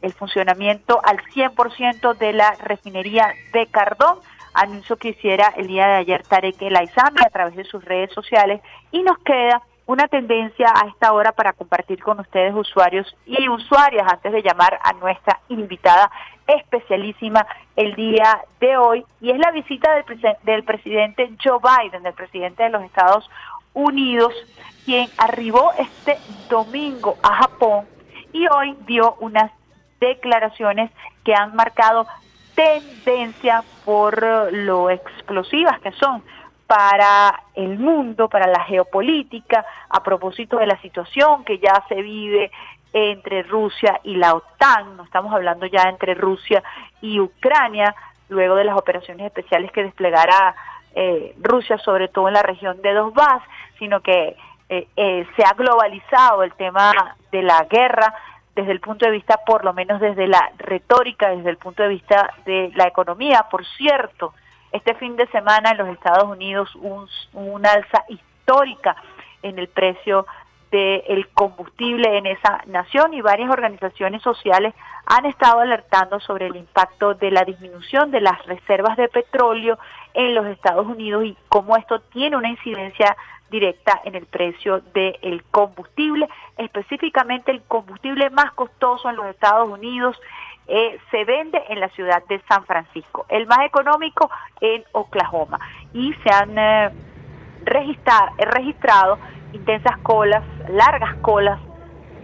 el funcionamiento al 100% de la refinería de Cardón, anuncio que hiciera el día de ayer Tarek El a través de sus redes sociales y nos queda una tendencia a esta hora para compartir con ustedes usuarios y usuarias antes de llamar a nuestra invitada especialísima el día de hoy y es la visita del, presen- del presidente Joe Biden, del presidente de los Estados Unidos, quien arribó este domingo a Japón y hoy dio unas declaraciones que han marcado tendencia por eh, lo explosivas que son para el mundo, para la geopolítica, a propósito de la situación que ya se vive entre Rusia y la OTAN, no estamos hablando ya entre Rusia y Ucrania, luego de las operaciones especiales que desplegará eh, Rusia, sobre todo en la región de Donbass, sino que eh, eh, se ha globalizado el tema de la guerra desde el punto de vista, por lo menos desde la retórica, desde el punto de vista de la economía. Por cierto, este fin de semana en los Estados Unidos un, alza histórica en el precio del combustible en esa nación y varias organizaciones sociales han estado alertando sobre el impacto de la disminución de las reservas de petróleo en los Estados Unidos y cómo esto tiene una incidencia directa en el precio del combustible, específicamente el combustible más costoso en los Estados Unidos eh, se vende en la ciudad de San Francisco, el más económico en Oklahoma. Y se han eh, eh, registrado intensas colas, largas colas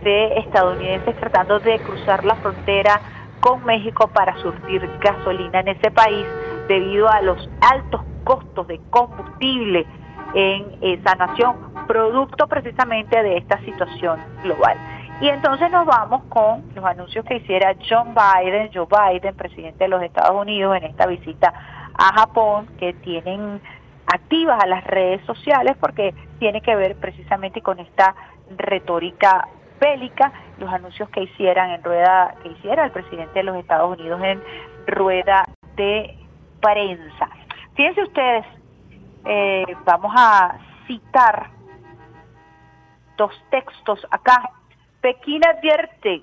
de estadounidenses tratando de cruzar la frontera con México para surtir gasolina en ese país debido a los altos costos de combustible en esa nación, producto precisamente de esta situación global. Y entonces nos vamos con los anuncios que hiciera John Biden, Joe Biden, presidente de los Estados Unidos, en esta visita a Japón, que tienen activas a las redes sociales porque tiene que ver precisamente con esta retórica bélica, los anuncios que hicieran en rueda, que hiciera el presidente de los Estados Unidos en rueda de prensa. Fíjense ustedes, eh, vamos a citar dos textos acá. Pekín advierte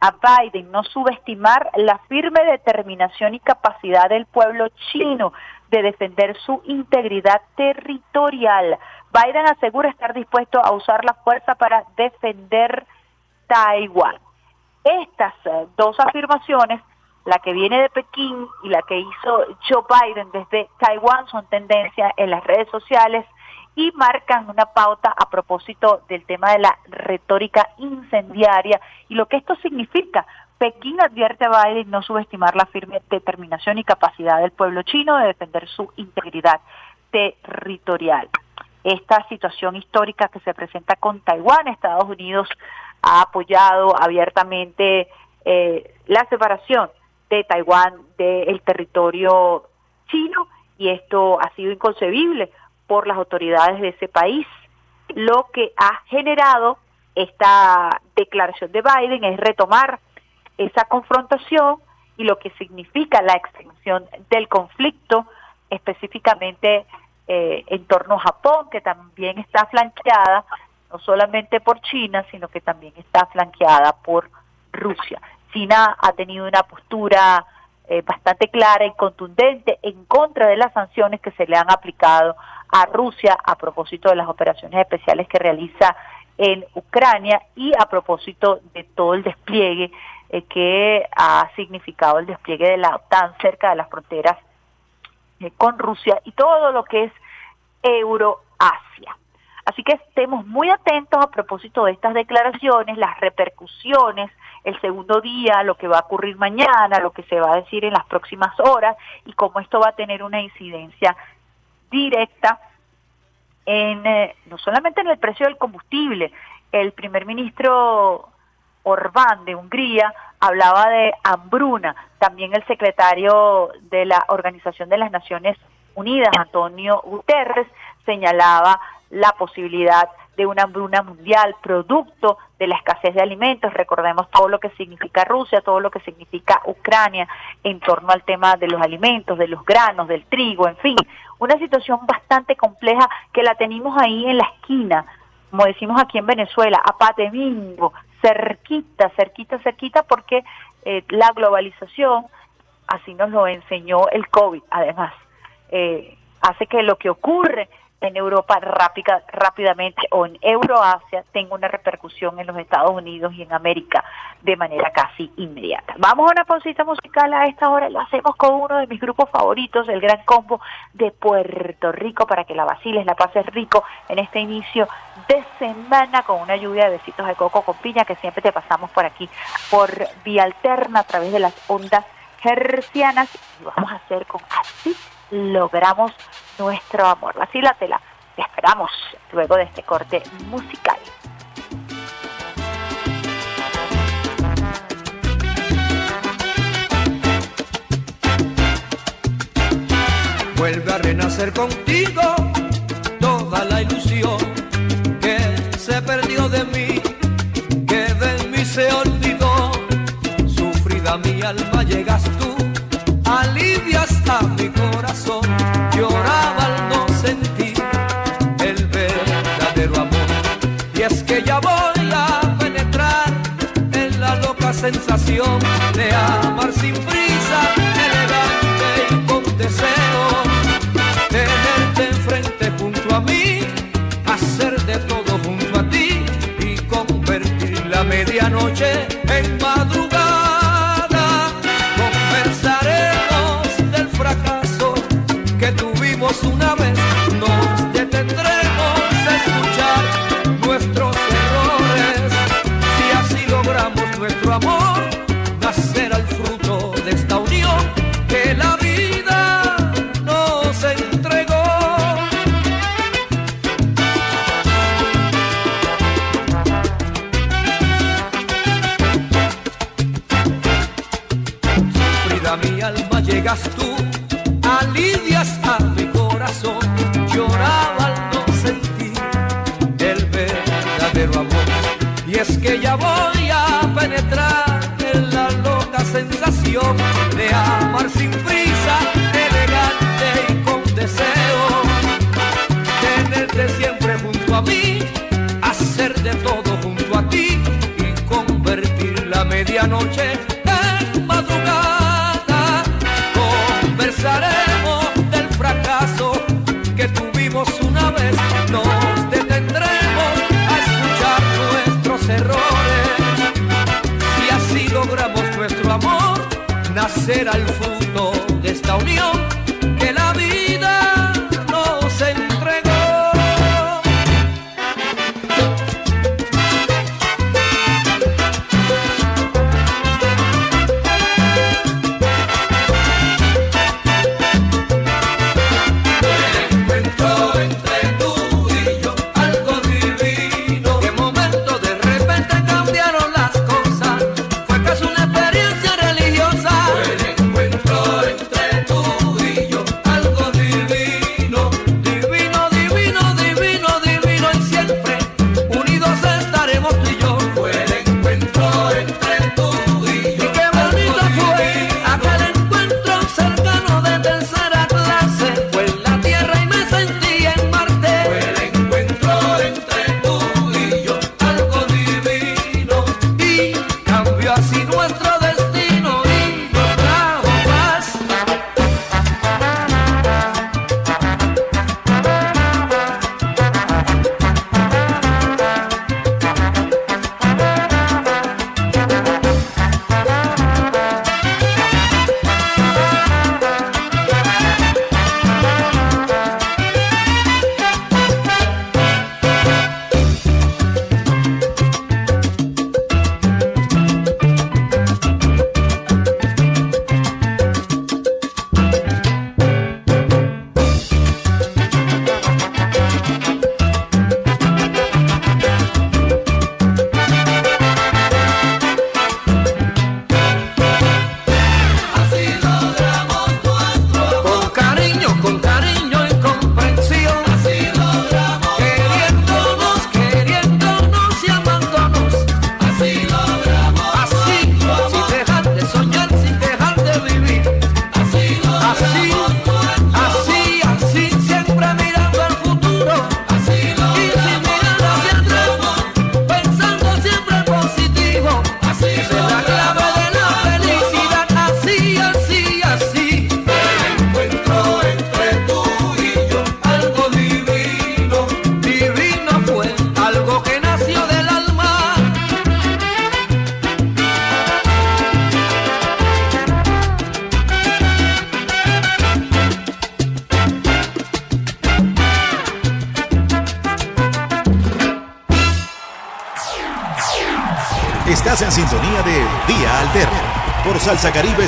a Biden no subestimar la firme determinación y capacidad del pueblo chino de defender su integridad territorial. Biden asegura estar dispuesto a usar la fuerza para defender Taiwán. Estas eh, dos afirmaciones, la que viene de Pekín y la que hizo Joe Biden desde Taiwán, son tendencia en las redes sociales y marcan una pauta a propósito del tema de la retórica incendiaria y lo que esto significa. Pekín advierte a Biden no subestimar la firme determinación y capacidad del pueblo chino de defender su integridad territorial. Esta situación histórica que se presenta con Taiwán, Estados Unidos ha apoyado abiertamente eh, la separación de Taiwán del territorio chino y esto ha sido inconcebible por las autoridades de ese país. Lo que ha generado esta declaración de Biden es retomar esa confrontación y lo que significa la extensión del conflicto, específicamente eh, en torno a Japón, que también está flanqueada no solamente por China, sino que también está flanqueada por Rusia. China ha tenido una postura eh, bastante clara y contundente en contra de las sanciones que se le han aplicado a Rusia a propósito de las operaciones especiales que realiza en Ucrania y a propósito de todo el despliegue eh, que ha significado el despliegue de la OTAN cerca de las fronteras eh, con Rusia y todo lo que es Euroasia. Así que estemos muy atentos a propósito de estas declaraciones, las repercusiones, el segundo día, lo que va a ocurrir mañana, lo que se va a decir en las próximas horas y cómo esto va a tener una incidencia directa en eh, no solamente en el precio del combustible. El primer ministro Orbán de Hungría hablaba de hambruna. También el secretario de la Organización de las Naciones Unidas, Antonio Guterres, señalaba la posibilidad de una hambruna mundial producto de la escasez de alimentos. Recordemos todo lo que significa Rusia, todo lo que significa Ucrania en torno al tema de los alimentos, de los granos, del trigo, en fin, una situación bastante compleja que la tenemos ahí en la esquina como decimos aquí en Venezuela, a patemingo, cerquita, cerquita, cerquita, porque eh, la globalización, así nos lo enseñó el COVID, además, eh, hace que lo que ocurre en Europa rápida, rápidamente o en Euroasia tenga una repercusión en los Estados Unidos y en América de manera casi inmediata. Vamos a una pausita musical a esta hora, lo hacemos con uno de mis grupos favoritos, el Gran Combo de Puerto Rico, para que la vaciles, la pases rico en este inicio de semana con una lluvia de besitos de coco con piña que siempre te pasamos por aquí, por vía alterna a través de las ondas hercianas y vamos a hacer con así logramos nuestro amor. Vacílatela. Te esperamos luego de este corte musical. Vuelve a renacer contigo toda la ilusión que se perdió de mí, que de mí se olvidó. Sufrida mi alma llegas tú, alivias mi corazón. Lloraba al no sentir el verdadero amor. Y es que ya voy a penetrar en la loca sensación de amar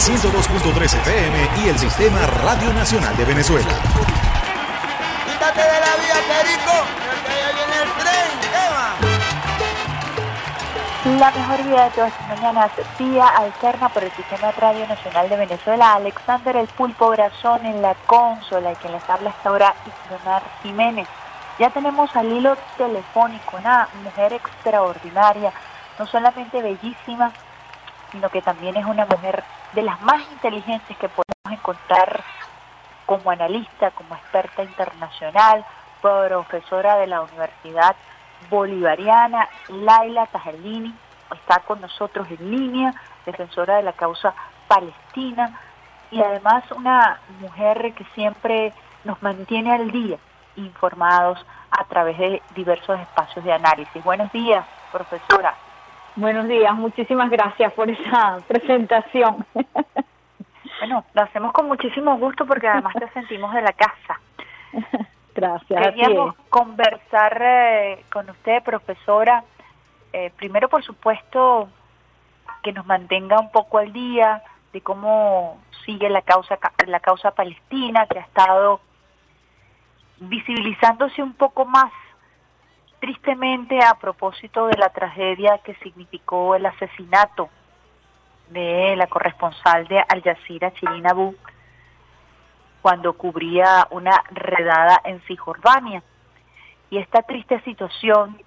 102.3 FM y el Sistema Radio Nacional de Venezuela. Quítate de la vía, Perico, que ya viene el tren. ¿Qué va? La mejor vida de todas las mañanas, vía alterna por el Sistema Radio Nacional de Venezuela. Alexander El Pulpo Brazón en la consola y quien les habla hasta ahora, Ismael Jiménez. Ya tenemos al hilo telefónico una mujer extraordinaria, no solamente bellísima, sino que también es una mujer de las más inteligentes que podemos encontrar como analista, como experta internacional, profesora de la Universidad Bolivariana, Laila Tajalini, está con nosotros en línea, defensora de la causa palestina y además una mujer que siempre nos mantiene al día, informados a través de diversos espacios de análisis. Buenos días, profesora. Buenos días, muchísimas gracias por esa presentación. Bueno, lo hacemos con muchísimo gusto porque además te sentimos de la casa. Gracias. Queríamos conversar eh, con usted, profesora. eh, primero, por supuesto, que nos mantenga un poco al día de cómo sigue la causa ca- la causa palestina, que ha estado visibilizándose un poco más tristemente a propósito de la tragedia que significó el asesinato de la corresponsal de Al Jazeera, Shirin Abu, cuando cubría una redada en Cisjordania. Y esta triste situación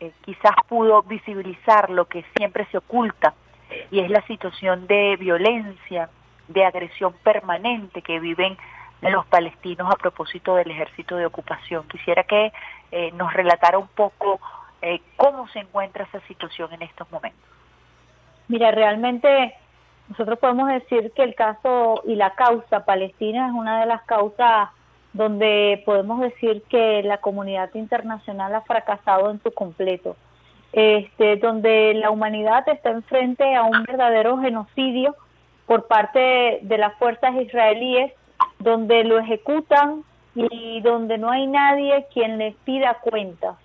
eh, quizás pudo visibilizar lo que siempre se oculta, y es la situación de violencia, de agresión permanente que viven los palestinos a propósito del ejército de ocupación. Quisiera que eh, nos relatara un poco eh, cómo se encuentra esa situación en estos momentos. Mira, realmente nosotros podemos decir que el caso y la causa palestina es una de las causas donde podemos decir que la comunidad internacional ha fracasado en su completo, este, donde la humanidad está enfrente a un verdadero genocidio por parte de las fuerzas israelíes, donde lo ejecutan y donde no hay nadie quien les pida cuentas.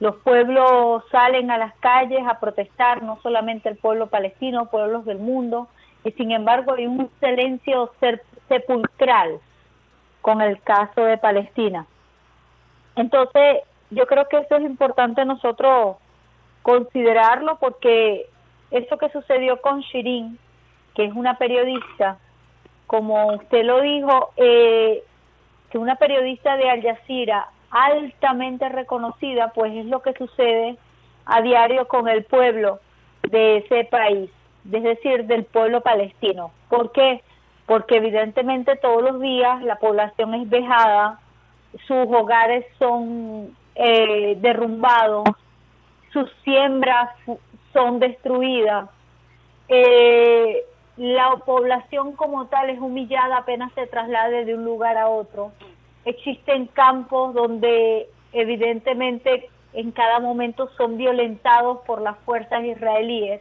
Los pueblos salen a las calles a protestar, no solamente el pueblo palestino, pueblos del mundo, y sin embargo hay un silencio sepulcral con el caso de Palestina. Entonces, yo creo que eso es importante nosotros considerarlo porque eso que sucedió con Shirin, que es una periodista, como usted lo dijo, eh, que una periodista de Al Jazeera altamente reconocida, pues es lo que sucede a diario con el pueblo de ese país, es decir, del pueblo palestino. ¿Por qué? Porque evidentemente todos los días la población es vejada, sus hogares son eh, derrumbados, sus siembras son destruidas, eh, la población como tal es humillada apenas se traslade de un lugar a otro. Existen campos donde evidentemente en cada momento son violentados por las fuerzas israelíes.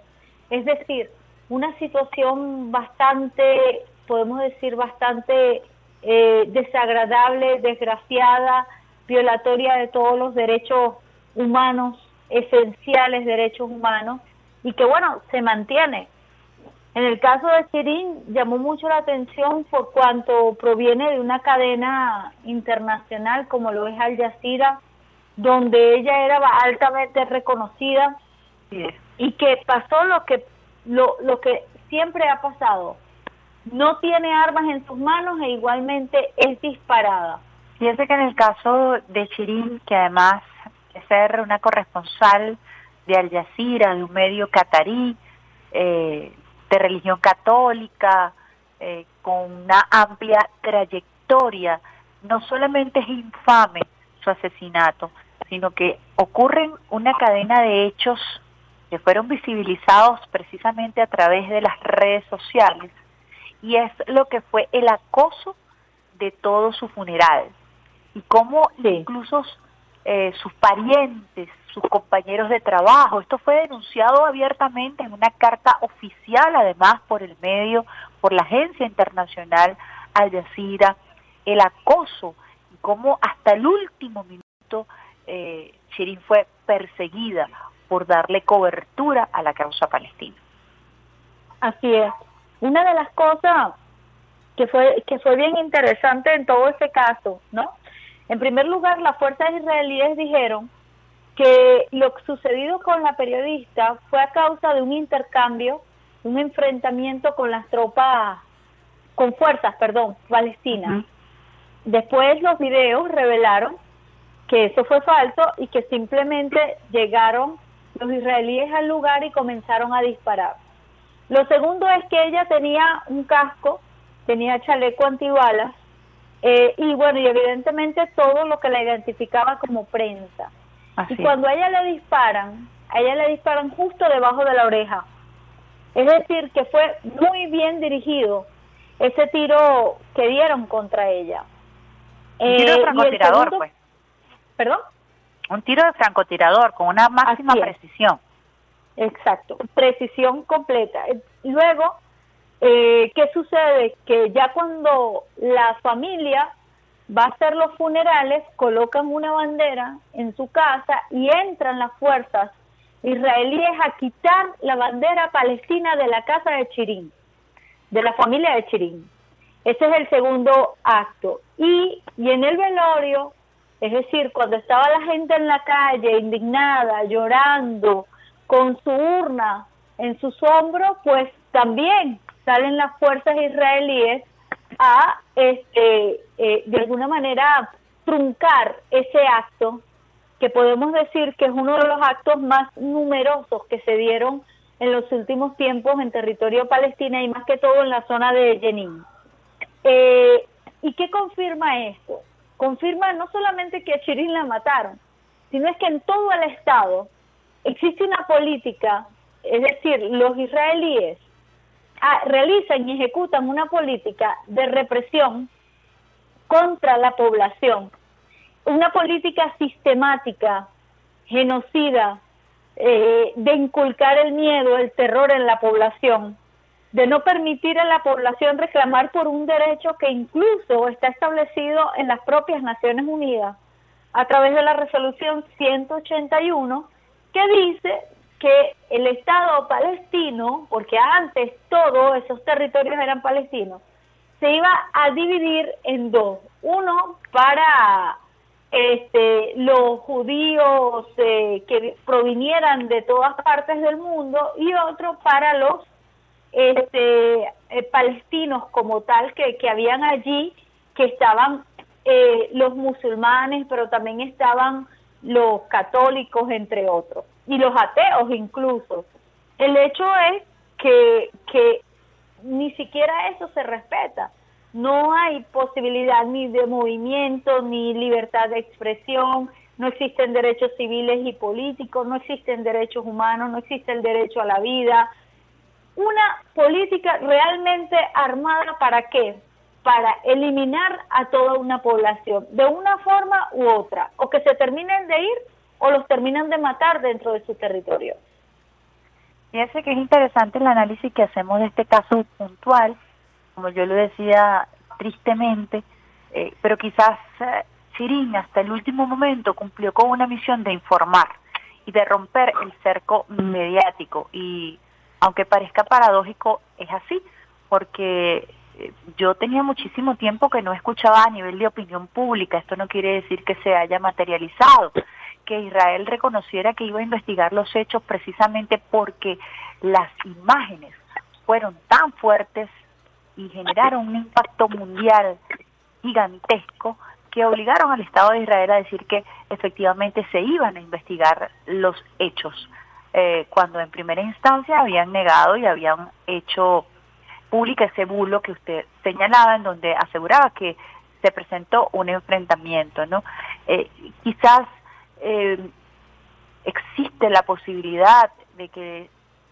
Es decir, una situación bastante, podemos decir, bastante eh, desagradable, desgraciada, violatoria de todos los derechos humanos, esenciales derechos humanos, y que bueno, se mantiene. En el caso de Shirin llamó mucho la atención por cuanto proviene de una cadena internacional como lo es Al Jazeera, donde ella era altamente reconocida y que pasó lo que lo, lo que siempre ha pasado. No tiene armas en sus manos e igualmente es disparada. Fíjese que en el caso de Shirin, que además de ser una corresponsal de Al Jazeera, de un medio catarí, eh, de religión católica, eh, con una amplia trayectoria, no solamente es infame su asesinato, sino que ocurren una cadena de hechos que fueron visibilizados precisamente a través de las redes sociales, y es lo que fue el acoso de todo su funeral, y cómo incluso eh, sus parientes, sus compañeros de trabajo. Esto fue denunciado abiertamente en una carta oficial, además por el medio, por la agencia internacional Al Jazeera, el acoso y cómo hasta el último minuto eh, Shirin fue perseguida por darle cobertura a la causa palestina. Así es. Una de las cosas que fue que fue bien interesante en todo ese caso, ¿no? En primer lugar, las fuerzas israelíes dijeron que lo sucedido con la periodista fue a causa de un intercambio, un enfrentamiento con las tropas, con fuerzas, perdón, palestinas. Después los videos revelaron que eso fue falso y que simplemente llegaron los israelíes al lugar y comenzaron a disparar. Lo segundo es que ella tenía un casco, tenía chaleco antibalas eh, y bueno, y evidentemente todo lo que la identificaba como prensa. Y cuando a ella le disparan, a ella le disparan justo debajo de la oreja. Es decir, que fue muy bien dirigido ese tiro que dieron contra ella. Un tiro de eh, francotirador, pues. ¿Perdón? Un tiro de francotirador con una máxima precisión. Exacto, precisión completa. Luego, eh, ¿qué sucede? Que ya cuando la familia va a hacer los funerales, colocan una bandera en su casa y entran las fuerzas israelíes a quitar la bandera palestina de la casa de Chirín, de la familia de Chirín. Ese es el segundo acto. Y, y en el velorio, es decir, cuando estaba la gente en la calle, indignada, llorando, con su urna en sus hombros, pues también salen las fuerzas israelíes a, este, eh, de alguna manera, truncar ese acto que podemos decir que es uno de los actos más numerosos que se dieron en los últimos tiempos en territorio palestino y más que todo en la zona de Jenin. Eh, ¿Y qué confirma esto? Confirma no solamente que a Chirin la mataron, sino es que en todo el Estado existe una política, es decir, los israelíes realizan y ejecutan una política de represión contra la población, una política sistemática, genocida, eh, de inculcar el miedo, el terror en la población, de no permitir a la población reclamar por un derecho que incluso está establecido en las propias Naciones Unidas a través de la resolución 181 que dice que el Estado palestino, porque antes todos esos territorios eran palestinos, se iba a dividir en dos. Uno para este, los judíos eh, que provinieran de todas partes del mundo y otro para los este, eh, palestinos como tal que, que habían allí, que estaban eh, los musulmanes, pero también estaban los católicos, entre otros, y los ateos incluso. El hecho es que, que ni siquiera eso se respeta. No hay posibilidad ni de movimiento, ni libertad de expresión, no existen derechos civiles y políticos, no existen derechos humanos, no existe el derecho a la vida. Una política realmente armada para qué? para eliminar a toda una población, de una forma u otra, o que se terminen de ir o los terminan de matar dentro de su territorio. Fíjese que es interesante el análisis que hacemos de este caso puntual, como yo lo decía tristemente, eh, pero quizás eh, hasta el último momento cumplió con una misión de informar y de romper el cerco mediático. Y aunque parezca paradójico es así porque yo tenía muchísimo tiempo que no escuchaba a nivel de opinión pública, esto no quiere decir que se haya materializado, que Israel reconociera que iba a investigar los hechos precisamente porque las imágenes fueron tan fuertes y generaron un impacto mundial gigantesco que obligaron al Estado de Israel a decir que efectivamente se iban a investigar los hechos, eh, cuando en primera instancia habían negado y habían hecho pública ese bulo que usted señalaba, en donde aseguraba que se presentó un enfrentamiento, ¿no? Eh, quizás eh, existe la posibilidad de que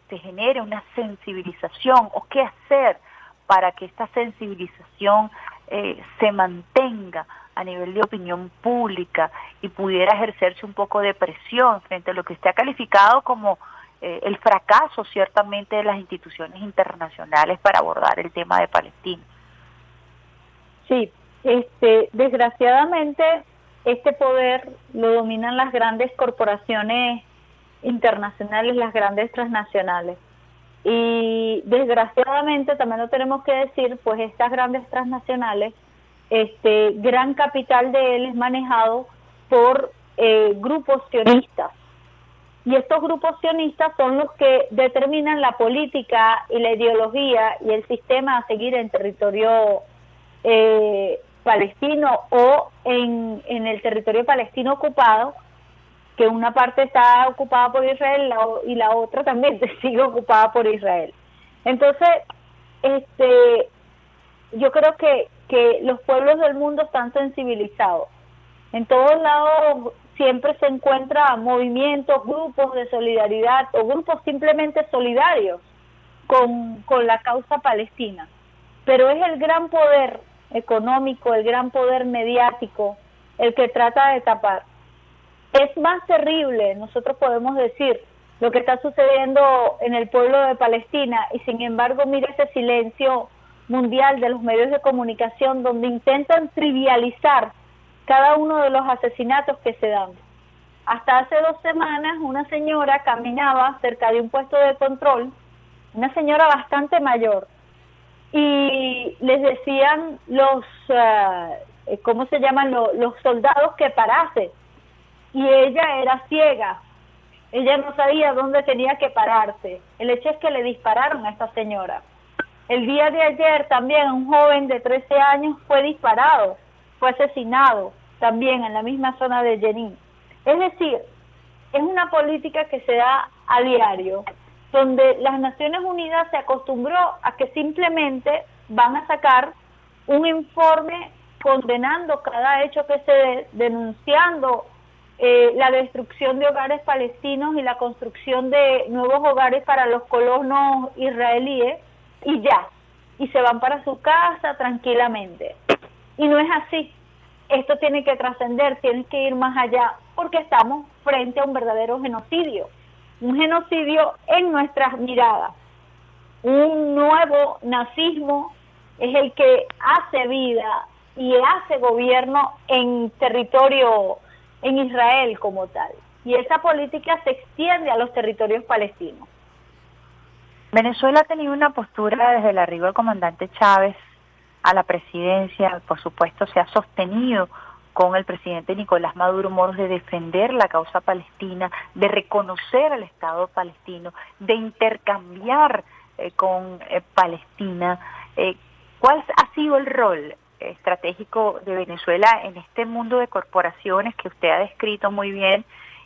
se genere una sensibilización o qué hacer para que esta sensibilización eh, se mantenga a nivel de opinión pública y pudiera ejercerse un poco de presión frente a lo que ha calificado como eh, el fracaso ciertamente de las instituciones internacionales para abordar el tema de Palestina. Sí, este, desgraciadamente este poder lo dominan las grandes corporaciones internacionales, las grandes transnacionales. Y desgraciadamente también lo tenemos que decir, pues estas grandes transnacionales, este gran capital de él es manejado por eh, grupos sionistas. Y estos grupos sionistas son los que determinan la política y la ideología y el sistema a seguir en territorio eh, palestino o en, en el territorio palestino ocupado, que una parte está ocupada por Israel y la otra también sigue ocupada por Israel. Entonces, este, yo creo que, que los pueblos del mundo están sensibilizados. En todos lados siempre se encuentran movimientos, grupos de solidaridad o grupos simplemente solidarios con, con la causa palestina. Pero es el gran poder económico, el gran poder mediático, el que trata de tapar. Es más terrible, nosotros podemos decir, lo que está sucediendo en el pueblo de Palestina y sin embargo mira ese silencio mundial de los medios de comunicación donde intentan trivializar cada uno de los asesinatos que se dan. Hasta hace dos semanas una señora caminaba cerca de un puesto de control, una señora bastante mayor, y les decían los, uh, ¿cómo se llaman? Los, soldados que parase. Y ella era ciega, ella no sabía dónde tenía que pararse. El hecho es que le dispararon a esta señora. El día de ayer también un joven de 13 años fue disparado, fue asesinado también en la misma zona de Jenin. Es decir, es una política que se da a diario donde las Naciones Unidas se acostumbró a que simplemente van a sacar un informe condenando cada hecho que se denunciando eh, la destrucción de hogares palestinos y la construcción de nuevos hogares para los colonos israelíes y ya, y se van para su casa tranquilamente. Y no es así. Esto tiene que trascender, tiene que ir más allá, porque estamos frente a un verdadero genocidio un genocidio en nuestras miradas. Un nuevo nazismo es el que hace vida y hace gobierno en territorio, en Israel como tal. Y esa política se extiende a los territorios palestinos. Venezuela ha tenido una postura desde el arribo del comandante Chávez a la presidencia, por supuesto se ha sostenido con el presidente Nicolás Maduro Moros de defender la causa palestina, de reconocer al Estado palestino, de intercambiar eh, con eh, Palestina. Eh, ¿Cuál ha sido el rol estratégico de Venezuela en este mundo de corporaciones que usted ha descrito muy bien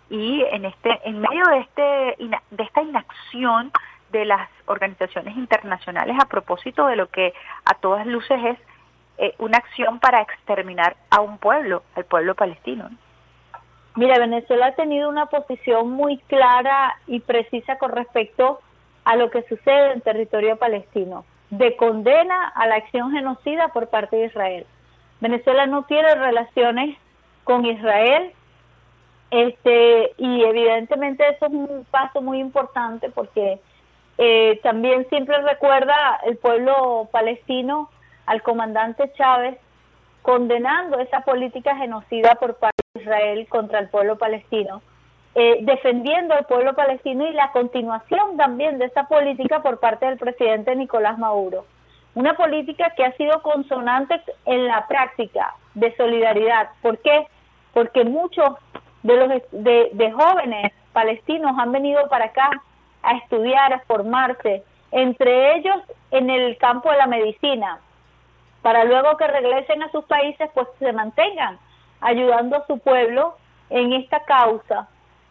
y en este en medio de este de esta inacción de las organizaciones internacionales a propósito de lo que a todas luces es eh, una acción para exterminar a un pueblo, al pueblo palestino. Mira, Venezuela ha tenido una posición muy clara y precisa con respecto a lo que sucede en territorio palestino, de condena a la acción genocida por parte de Israel. Venezuela no tiene relaciones con Israel, este y evidentemente eso es un paso muy importante porque eh, también siempre recuerda el pueblo palestino al comandante Chávez condenando esa política genocida por parte de Israel contra el pueblo palestino, eh, defendiendo al pueblo palestino y la continuación también de esa política por parte del presidente Nicolás Maduro. Una política que ha sido consonante en la práctica de solidaridad. ¿Por qué? Porque muchos de los de jóvenes palestinos han venido para acá a estudiar, a formarse, entre ellos en el campo de la medicina, para luego que regresen a sus países, pues se mantengan ayudando a su pueblo en esta causa,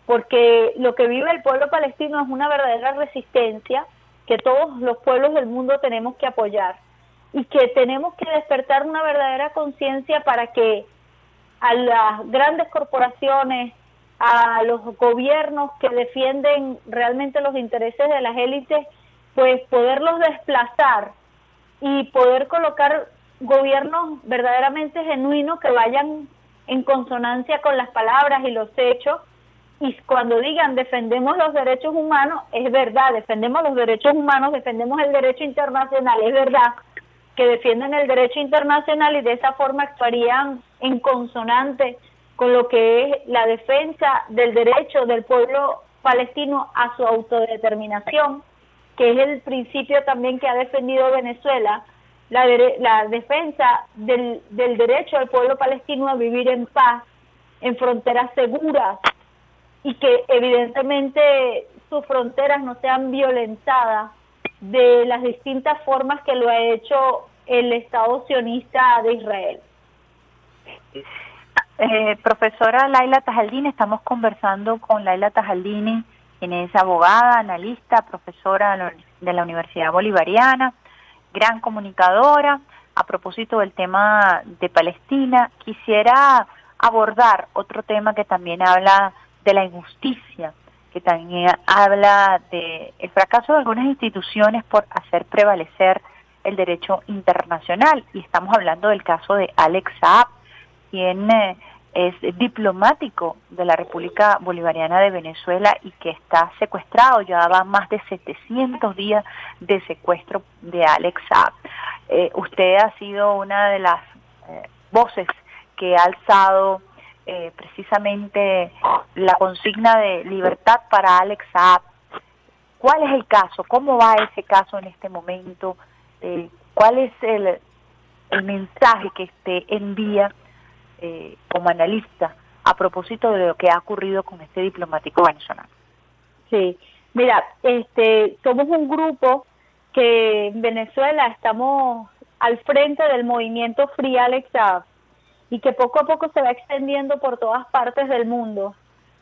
porque lo que vive el pueblo palestino es una verdadera resistencia que todos los pueblos del mundo tenemos que apoyar y que tenemos que despertar una verdadera conciencia para que a las grandes corporaciones, a los gobiernos que defienden realmente los intereses de las élites, pues poderlos desplazar y poder colocar gobiernos verdaderamente genuinos que vayan en consonancia con las palabras y los hechos. Y cuando digan defendemos los derechos humanos, es verdad, defendemos los derechos humanos, defendemos el derecho internacional, es verdad que defienden el derecho internacional y de esa forma actuarían en consonante con lo que es la defensa del derecho del pueblo palestino a su autodeterminación, que es el principio también que ha defendido Venezuela, la, la defensa del, del derecho del pueblo palestino a vivir en paz, en fronteras seguras y que evidentemente sus fronteras no sean violentadas de las distintas formas que lo ha hecho el Estado sionista de Israel. Eh, profesora Laila Tajaldini, estamos conversando con Laila Tajaldini, quien es abogada, analista, profesora de la Universidad Bolivariana, gran comunicadora. A propósito del tema de Palestina, quisiera abordar otro tema que también habla de la injusticia, que también habla de el fracaso de algunas instituciones por hacer prevalecer el derecho internacional y estamos hablando del caso de Alex Saab, quien eh, es diplomático de la República Bolivariana de Venezuela y que está secuestrado, ya va más de 700 días de secuestro de Alex Saab. Eh, usted ha sido una de las eh, voces que ha alzado eh, precisamente la consigna de libertad para Alex Saab. ¿Cuál es el caso? ¿Cómo va ese caso en este momento? Eh, ¿Cuál es el, el mensaje que usted envía eh, como analista a propósito de lo que ha ocurrido con este diplomático venezolano? Sí, mira, este, somos un grupo que en Venezuela estamos al frente del movimiento Free Alex Saab y que poco a poco se va extendiendo por todas partes del mundo.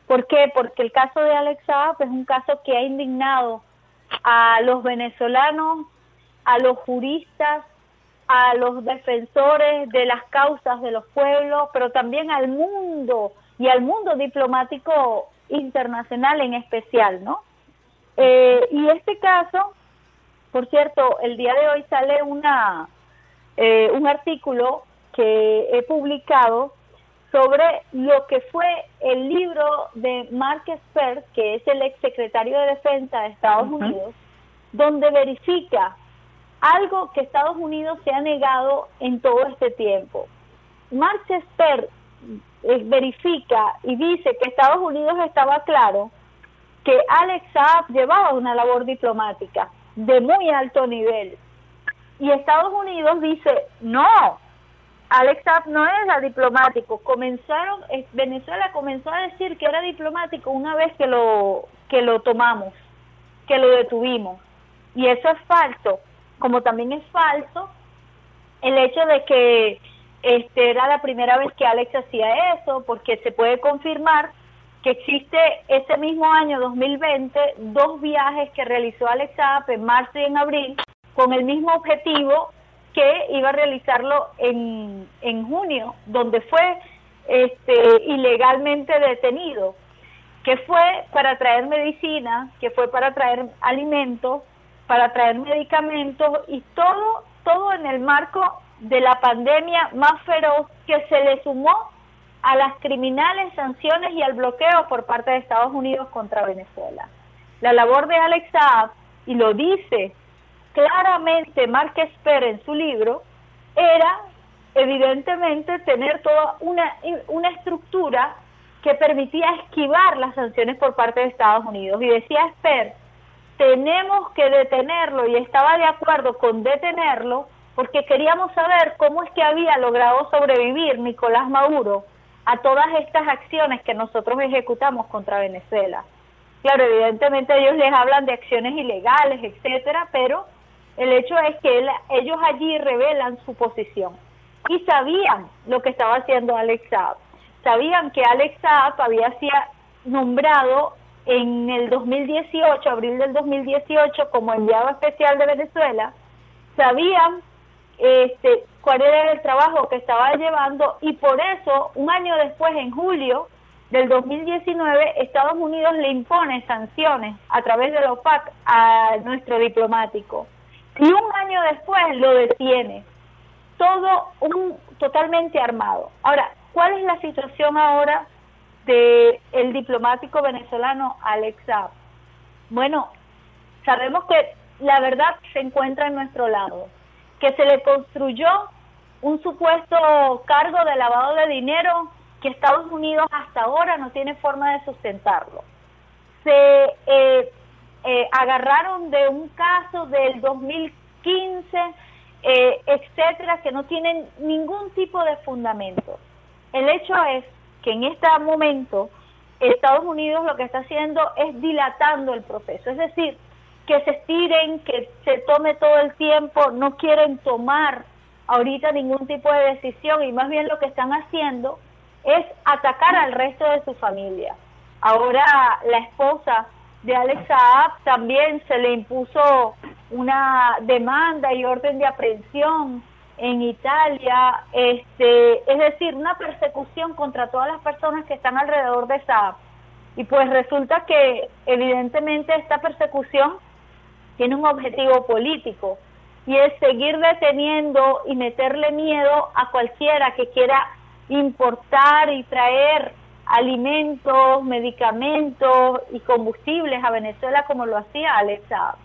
¿Por qué? Porque el caso de Alex Saab es un caso que ha indignado a los venezolanos, a los juristas, a los defensores de las causas de los pueblos, pero también al mundo y al mundo diplomático internacional en especial, ¿no? Eh, y este caso, por cierto, el día de hoy sale una eh, un artículo que he publicado sobre lo que fue el libro de Mark Esper, que es el exsecretario de Defensa de Estados Unidos, donde verifica algo que Estados Unidos se ha negado en todo este tiempo. Mark Esper eh, verifica y dice que Estados Unidos estaba claro que Alex Saab llevaba una labor diplomática de muy alto nivel. Y Estados Unidos dice, no, Alex Saab no era diplomático. Comenzaron, Venezuela comenzó a decir que era diplomático una vez que lo que lo tomamos, que lo detuvimos. Y eso es falso. Como también es falso el hecho de que este era la primera vez que Alex hacía eso, porque se puede confirmar que existe ese mismo año 2020 dos viajes que realizó Alex Saab en marzo y en abril con el mismo objetivo que iba a realizarlo en, en junio, donde fue este, ilegalmente detenido, que fue para traer medicina, que fue para traer alimentos, para traer medicamentos y todo, todo en el marco de la pandemia más feroz que se le sumó a las criminales sanciones y al bloqueo por parte de Estados Unidos contra Venezuela. La labor de Alex Saab, y lo dice claramente Mark Esper en su libro era evidentemente tener toda una, una estructura que permitía esquivar las sanciones por parte de Estados Unidos. Y decía Esper, tenemos que detenerlo y estaba de acuerdo con detenerlo porque queríamos saber cómo es que había logrado sobrevivir Nicolás Maduro a todas estas acciones que nosotros ejecutamos contra Venezuela. Claro, evidentemente ellos les hablan de acciones ilegales, etcétera, pero el hecho es que ellos allí revelan su posición y sabían lo que estaba haciendo Alex Saab. Sabían que Alex Saab había sido nombrado en el 2018, abril del 2018, como enviado especial de Venezuela. Sabían este, cuál era el trabajo que estaba llevando y por eso, un año después, en julio del 2019, Estados Unidos le impone sanciones a través de la OPAC a nuestro diplomático y un año después lo detiene. Todo un totalmente armado. Ahora, ¿cuál es la situación ahora de el diplomático venezolano Alex? Bueno, sabemos que la verdad se encuentra en nuestro lado, que se le construyó un supuesto cargo de lavado de dinero que Estados Unidos hasta ahora no tiene forma de sustentarlo. se eh, eh, agarraron de un caso del 2015, eh, etcétera, que no tienen ningún tipo de fundamento. El hecho es que en este momento Estados Unidos lo que está haciendo es dilatando el proceso, es decir, que se estiren, que se tome todo el tiempo, no quieren tomar ahorita ningún tipo de decisión y más bien lo que están haciendo es atacar al resto de su familia. Ahora la esposa de Alex Saab también se le impuso una demanda y orden de aprehensión en Italia, este, es decir, una persecución contra todas las personas que están alrededor de Saab. Y pues resulta que evidentemente esta persecución tiene un objetivo político y es seguir deteniendo y meterle miedo a cualquiera que quiera importar y traer alimentos, medicamentos y combustibles a Venezuela como lo hacía Alex Saab.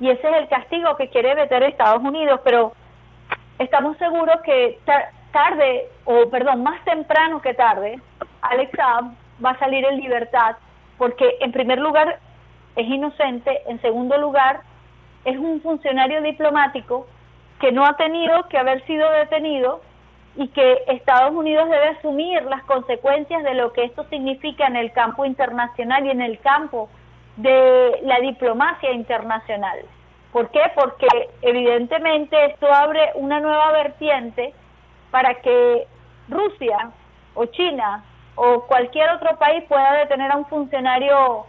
Y ese es el castigo que quiere meter Estados Unidos, pero estamos seguros que tarde, o perdón, más temprano que tarde, Alex Saab va a salir en libertad, porque en primer lugar es inocente, en segundo lugar es un funcionario diplomático que no ha tenido que haber sido detenido y que Estados Unidos debe asumir las consecuencias de lo que esto significa en el campo internacional y en el campo de la diplomacia internacional. ¿Por qué? Porque evidentemente esto abre una nueva vertiente para que Rusia o China o cualquier otro país pueda detener a un funcionario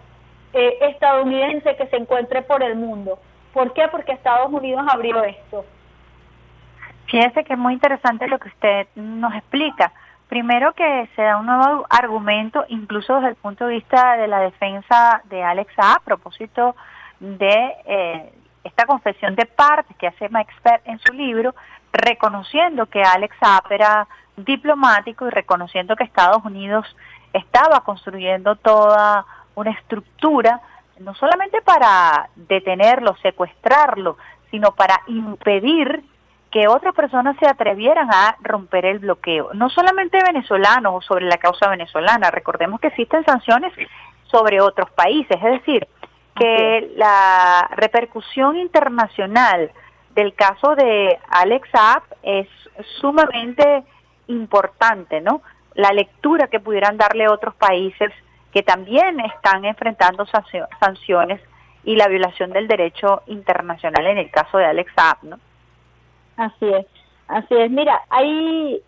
eh, estadounidense que se encuentre por el mundo. ¿Por qué? Porque Estados Unidos abrió esto. Fíjese que es muy interesante lo que usted nos explica. Primero que se da un nuevo argumento, incluso desde el punto de vista de la defensa de Alex A, a propósito de eh, esta confesión de partes que hace Expert en su libro, reconociendo que Alex Saab era diplomático y reconociendo que Estados Unidos estaba construyendo toda una estructura, no solamente para detenerlo, secuestrarlo, sino para impedir que otras personas se atrevieran a romper el bloqueo, no solamente venezolanos o sobre la causa venezolana, recordemos que existen sanciones sobre otros países, es decir, que la repercusión internacional del caso de Alex Saab es sumamente importante, ¿no? La lectura que pudieran darle otros países que también están enfrentando sanciones y la violación del derecho internacional en el caso de Alex Saab, ¿no? Así es, así es. Mira, ahí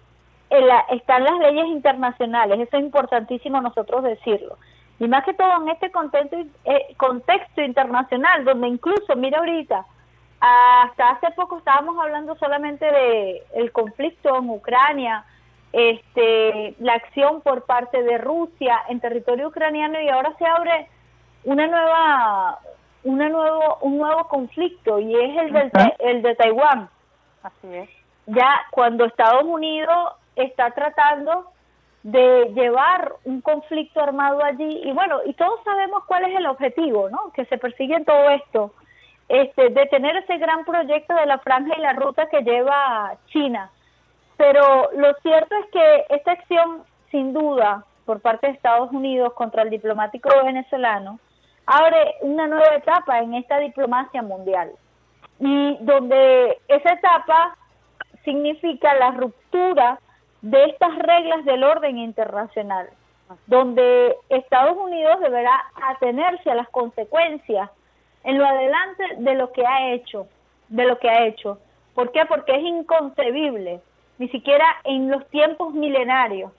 están las leyes internacionales, eso es importantísimo nosotros decirlo. Y más que todo en este contexto, eh, contexto internacional, donde incluso, mira ahorita, hasta hace poco estábamos hablando solamente de el conflicto en Ucrania, este, la acción por parte de Rusia en territorio ucraniano y ahora se abre una nueva, una nuevo, un nuevo conflicto y es el, del, el de Taiwán. Así es. Ya cuando Estados Unidos está tratando de llevar un conflicto armado allí y bueno, y todos sabemos cuál es el objetivo, ¿no? Que se persigue en todo esto, este, de tener ese gran proyecto de la franja y la ruta que lleva China. Pero lo cierto es que esta acción, sin duda, por parte de Estados Unidos contra el diplomático venezolano, abre una nueva etapa en esta diplomacia mundial y donde esa etapa significa la ruptura de estas reglas del orden internacional, donde Estados Unidos deberá atenerse a las consecuencias en lo adelante de lo que ha hecho, de lo que ha hecho. ¿Por qué? Porque es inconcebible, ni siquiera en los tiempos milenarios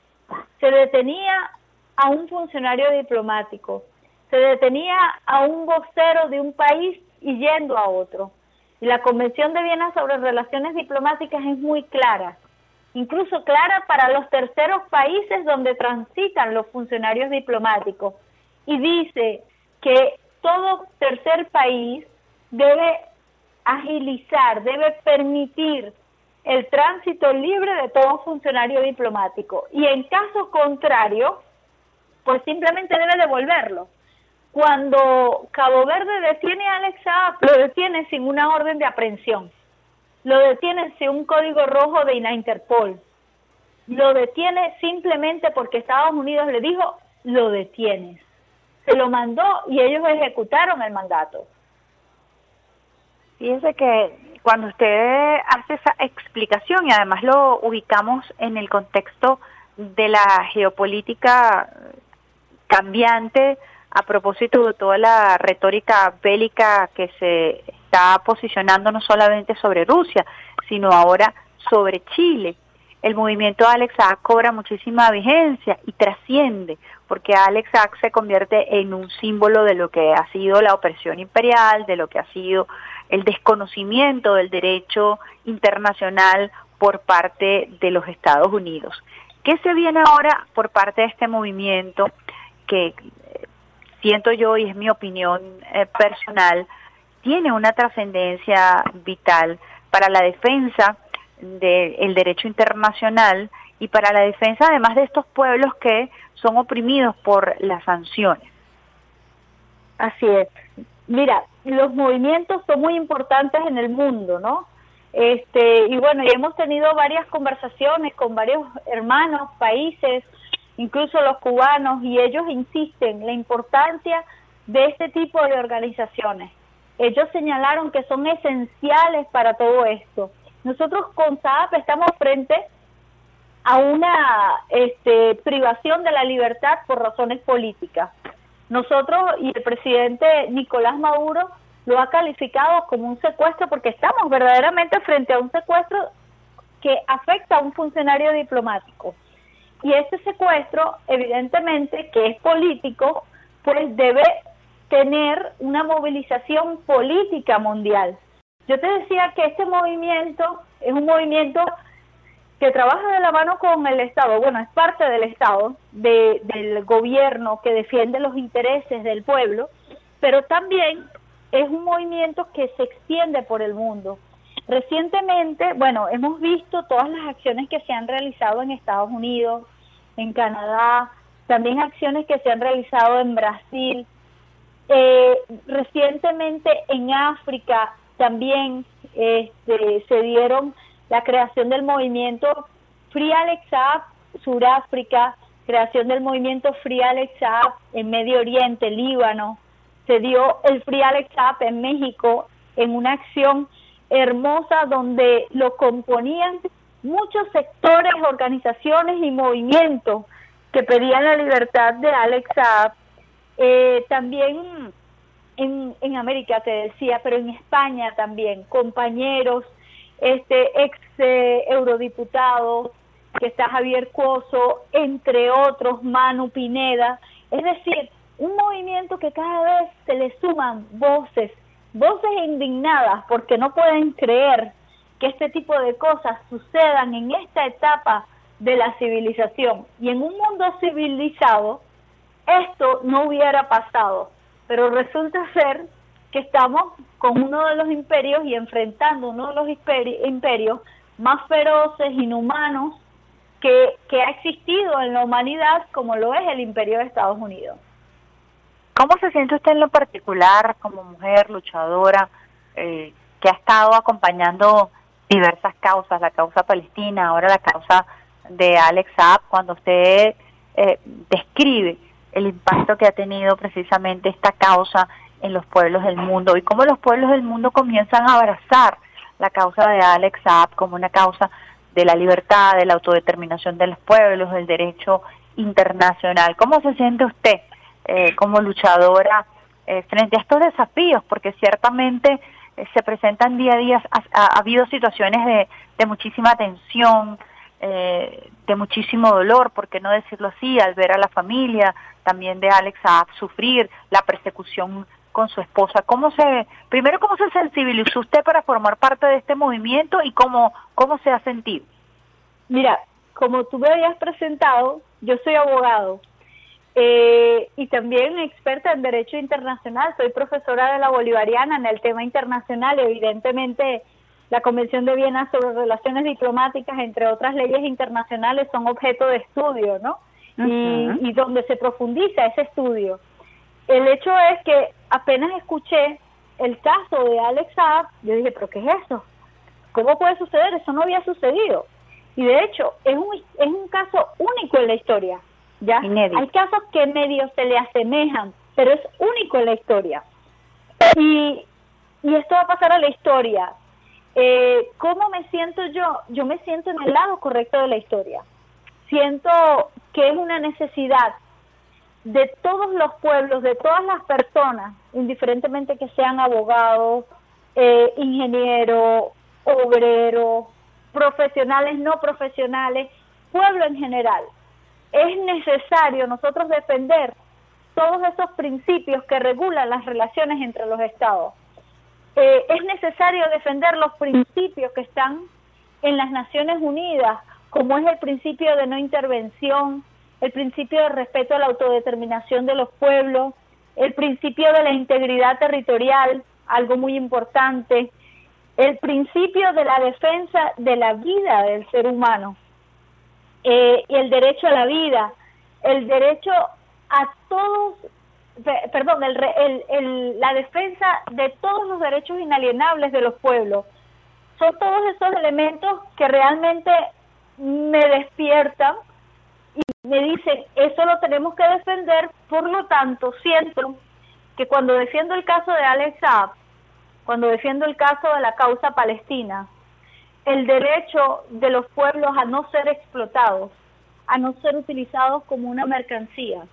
se detenía a un funcionario diplomático, se detenía a un vocero de un país y yendo a otro. Y la Convención de Viena sobre Relaciones Diplomáticas es muy clara, incluso clara para los terceros países donde transitan los funcionarios diplomáticos. Y dice que todo tercer país debe agilizar, debe permitir el tránsito libre de todo funcionario diplomático. Y en caso contrario, pues simplemente debe devolverlo. Cuando Cabo Verde detiene a Alex Saab, lo detiene sin una orden de aprehensión. Lo detiene sin un código rojo de la Interpol. Lo detiene simplemente porque Estados Unidos le dijo, lo detienes. se lo mandó y ellos ejecutaron el mandato. Fíjese que cuando usted hace esa explicación y además lo ubicamos en el contexto de la geopolítica cambiante a propósito de toda la retórica bélica que se está posicionando no solamente sobre Rusia, sino ahora sobre Chile. El movimiento Alex Saab cobra muchísima vigencia y trasciende, porque Alex Saab se convierte en un símbolo de lo que ha sido la opresión imperial, de lo que ha sido el desconocimiento del derecho internacional por parte de los Estados Unidos. ¿Qué se viene ahora por parte de este movimiento que eh, siento yo y es mi opinión eh, personal, tiene una trascendencia vital para la defensa del derecho internacional y para la defensa además de estos pueblos que son oprimidos por las sanciones. Así es. Mira, los movimientos son muy importantes en el mundo, ¿no? Este, y bueno, y hemos tenido varias conversaciones con varios hermanos, países, incluso los cubanos, y ellos insisten la importancia de este tipo de organizaciones. Ellos señalaron que son esenciales para todo esto. Nosotros con SAP estamos frente a una este, privación de la libertad por razones políticas. Nosotros y el presidente Nicolás Maduro lo ha calificado como un secuestro porque estamos verdaderamente frente a un secuestro que afecta a un funcionario diplomático. Y este secuestro, evidentemente, que es político, pues debe tener una movilización política mundial. Yo te decía que este movimiento es un movimiento que trabaja de la mano con el Estado, bueno, es parte del Estado, del gobierno que defiende los intereses del pueblo, pero también es un movimiento que se extiende por el mundo. Recientemente, bueno, hemos visto todas las acciones que se han realizado en Estados Unidos, en Canadá, también acciones que se han realizado en Brasil. Eh, recientemente en África también este, se dieron la creación del movimiento Free Alex Up, Suráfrica, creación del movimiento Free Alex Up en Medio Oriente, Líbano, se dio el Free Alex Up en México en una acción hermosa donde lo componían muchos sectores, organizaciones y movimientos que pedían la libertad de Alex Up. Eh, también en, en América, te decía, pero en España también, compañeros este ex eh, eurodiputado, que está Javier Cuoso, entre otros, Manu Pineda, es decir, un movimiento que cada vez se le suman voces, voces indignadas porque no pueden creer que este tipo de cosas sucedan en esta etapa de la civilización. Y en un mundo civilizado, esto no hubiera pasado. Pero resulta ser que estamos con uno de los imperios y enfrentando uno de los imperios más feroces, inhumanos, que, ha existido en la humanidad, como lo es el imperio de Estados Unidos. ¿Cómo se siente usted en lo particular como mujer luchadora eh, que ha estado acompañando diversas causas, la causa palestina, ahora la causa de Alex Saab, cuando usted eh, describe el impacto que ha tenido precisamente esta causa en los pueblos del mundo y cómo los pueblos del mundo comienzan a abrazar la causa de Alex Saab como una causa de la libertad, de la autodeterminación de los pueblos, del derecho internacional. ¿Cómo se siente usted eh, como luchadora eh, frente a estos desafíos? Porque ciertamente eh, se presentan día a día, ha, habido situaciones de, de muchísima tensión, de muchísimo dolor, por qué no decirlo así, al ver a la familia también de Alex Saab sufrir la persecución con su esposa. ¿Cómo se, primero, cómo se sensibilizó usted para formar parte de este movimiento y cómo, cómo se ha sentido? Mira, como tú me habías presentado, yo soy abogado eh, y también experta en Derecho Internacional. Soy profesora de la Bolivariana en el tema internacional. Evidentemente, la Convención de Viena sobre Relaciones Diplomáticas, entre otras leyes internacionales, son objeto de estudio, ¿no? y, y donde se profundiza ese estudio el hecho es que apenas escuché el caso de Alex Saab, yo dije, pero ¿qué es eso? ¿Cómo puede suceder? Eso no había sucedido. Y de hecho, es un, es un caso único en la historia. ¿ya? Hay casos que medio se le asemejan, pero es único en la historia. Y, y esto va a pasar a la historia. Eh, ¿Cómo me siento yo? Yo me siento en el lado correcto de la historia. Siento que es una necesidad de todos los pueblos, de todas las personas, indiferentemente que sean abogados, eh, ingenieros, obreros, profesionales, no profesionales, pueblo en general. Es necesario nosotros defender todos esos principios que regulan las relaciones entre los estados. Eh, es necesario defender los principios que están en las Naciones Unidas, como es el principio de no intervención, el principio de respeto a la autodeterminación de los pueblos, el principio de la integridad territorial, algo muy importante, el principio de la defensa de la vida del ser humano eh, y el derecho a la vida, el derecho a todos, perdón, el, el, la defensa de todos los derechos inalienables de los pueblos. Son todos esos elementos que realmente me despiertan y me dicen, eso lo tenemos que defender, por lo tanto, siento que cuando defiendo el caso de Alex Saab, cuando defiendo el caso de la causa palestina, el derecho de los pueblos a no ser explotados, a no ser utilizados como una mercancía,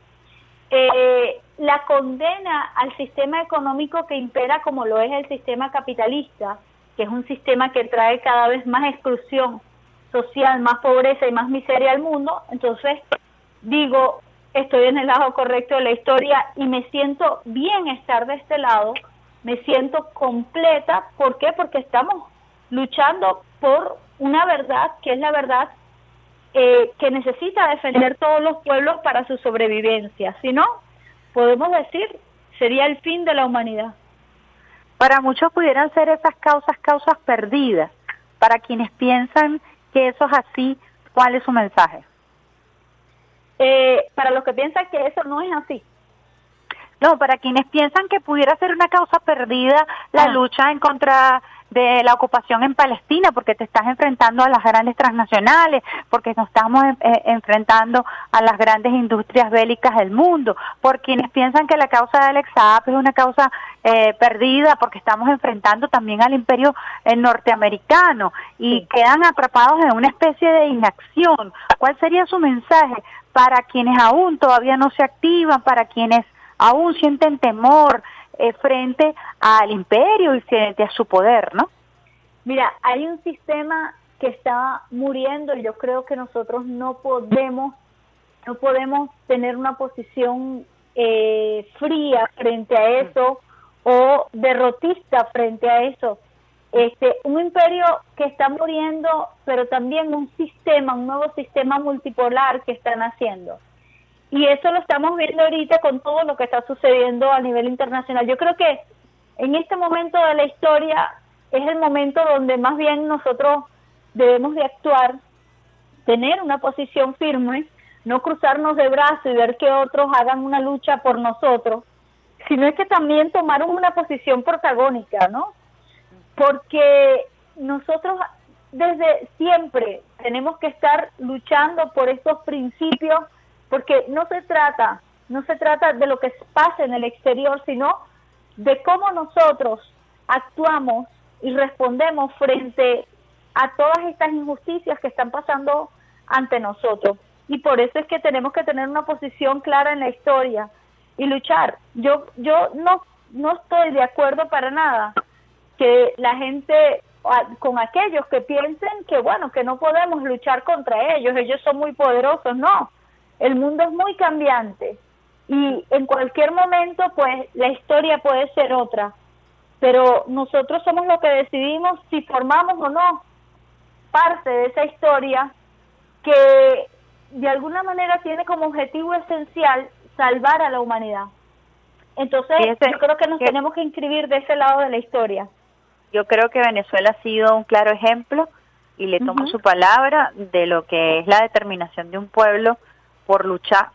eh, la condena al sistema económico que impera como lo es el sistema capitalista, que es un sistema que trae cada vez más exclusión social, más pobreza y más miseria al mundo, entonces digo, estoy en el lado correcto de la historia y me siento bien estar de este lado, me siento completa, ¿por qué? Porque estamos luchando por una verdad que es la verdad eh, que necesita defender todos los pueblos para su sobrevivencia. Si no, podemos decir, sería el fin de la humanidad. Para muchos pudieran ser esas causas causas perdidas. Para quienes piensan que eso es así, ¿cuál es su mensaje? Eh, para los que piensan que eso no es así. No, para quienes piensan que pudiera ser una causa perdida la Ah. lucha en contra de la ocupación en Palestina, porque te estás enfrentando a las grandes transnacionales, porque nos estamos eh, enfrentando a las grandes industrias bélicas del mundo, por quienes piensan que la causa de Alex Saab es una causa eh, perdida, porque estamos enfrentando también al imperio eh, norteamericano y quedan atrapados en una especie de inacción. ¿Cuál sería su mensaje para quienes aún todavía no se activan, para quienes aún sienten temor eh, frente al imperio y frente a su poder, ¿no? Mira, hay un sistema que está muriendo y yo creo que nosotros no podemos, no podemos tener una posición eh, fría frente a eso o derrotista frente a eso. Este, un imperio que está muriendo, pero también un sistema, un nuevo sistema multipolar que están haciendo. Y eso lo estamos viendo ahorita con todo lo que está sucediendo a nivel internacional. Yo creo que en este momento de la historia es el momento donde más bien nosotros debemos de actuar, tener una posición firme, no cruzarnos de brazos y ver que otros hagan una lucha por nosotros, sino es que también tomar una posición protagónica, ¿no? Porque nosotros desde siempre tenemos que estar luchando por estos principios porque no se trata, no se trata de lo que pasa en el exterior, sino de cómo nosotros actuamos y respondemos frente a todas estas injusticias que están pasando ante nosotros. Y por eso es que tenemos que tener una posición clara en la historia y luchar. Yo yo no no estoy de acuerdo para nada que la gente con aquellos que piensen que bueno, que no podemos luchar contra ellos, ellos son muy poderosos, no el mundo es muy cambiante y en cualquier momento pues la historia puede ser otra, pero nosotros somos los que decidimos si formamos o no parte de esa historia que de alguna manera tiene como objetivo esencial salvar a la humanidad. Entonces, Fíjese yo creo que nos que- tenemos que inscribir de ese lado de la historia. Yo creo que Venezuela ha sido un claro ejemplo y le tomo su palabra de lo que es la determinación de un pueblo por luchar,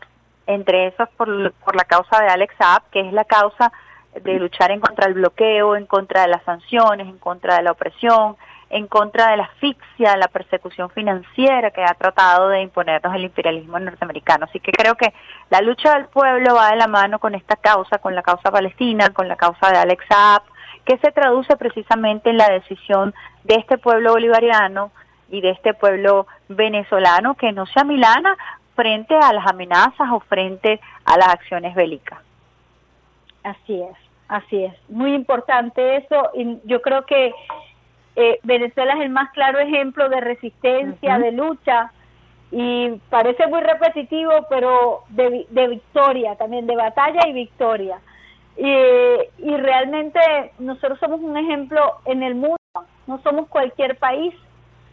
entre esos por, por la causa de Alex Saab, que es la causa de luchar en contra del bloqueo, en contra de las sanciones, en contra de la opresión, en contra de la asfixia, la persecución financiera que ha tratado de imponernos el imperialismo norteamericano. Así que creo que la lucha del pueblo va de la mano con esta causa, con la causa palestina, con la causa de Alex Saab, que se traduce precisamente en la decisión de este pueblo bolivariano y de este pueblo venezolano que no se amilana frente a las amenazas o frente a las acciones bélicas. Así es, así es. Muy importante eso y yo creo que eh, Venezuela es el más claro ejemplo de resistencia, de lucha y parece muy repetitivo, pero de, de victoria también, de batalla y victoria. Y, y realmente nosotros somos un ejemplo en el mundo, no somos cualquier país,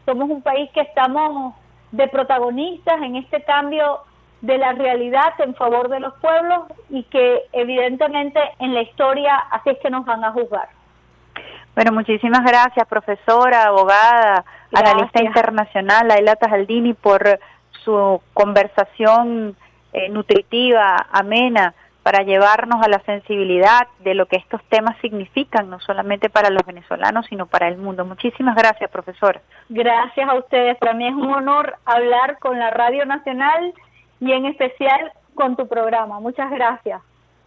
somos un país que estamos de protagonistas en este cambio de la realidad en favor de los pueblos y que evidentemente en la historia así es que nos van a juzgar. Bueno, muchísimas gracias, profesora, abogada, analista internacional, Laila Tajaldini, por su conversación eh, nutritiva, amena, para llevarnos a la sensibilidad de lo que estos temas significan, no solamente para los venezolanos, sino para el mundo. Muchísimas gracias, profesora. Gracias a ustedes. Para mí es un honor hablar con la Radio Nacional y en especial con tu programa. Muchas gracias.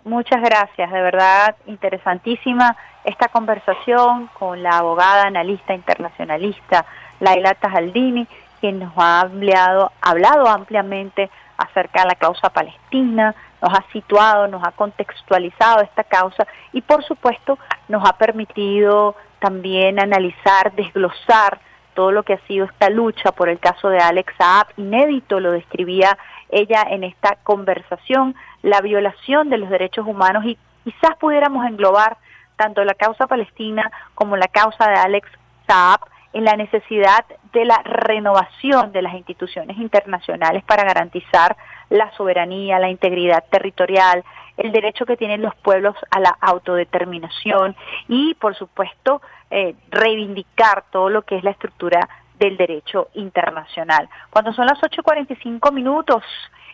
Muchas gracias, de verdad interesantísima esta conversación con la abogada analista internacionalista Laila Tajaldini, quien nos ha hablado, hablado ampliamente acerca de la causa palestina, nos ha situado, nos ha contextualizado esta causa y por supuesto nos ha permitido también analizar, desglosar todo lo que ha sido esta lucha por el caso de Alex Saab, inédito lo describía ella en esta conversación, la violación de los derechos humanos y quizás pudiéramos englobar tanto la causa palestina como la causa de Alex Saab en la necesidad de la renovación de las instituciones internacionales para garantizar la soberanía, la integridad territorial, el derecho que tienen los pueblos a la autodeterminación y, por supuesto, eh, reivindicar todo lo que es la estructura del derecho internacional. Cuando son las 8.45 minutos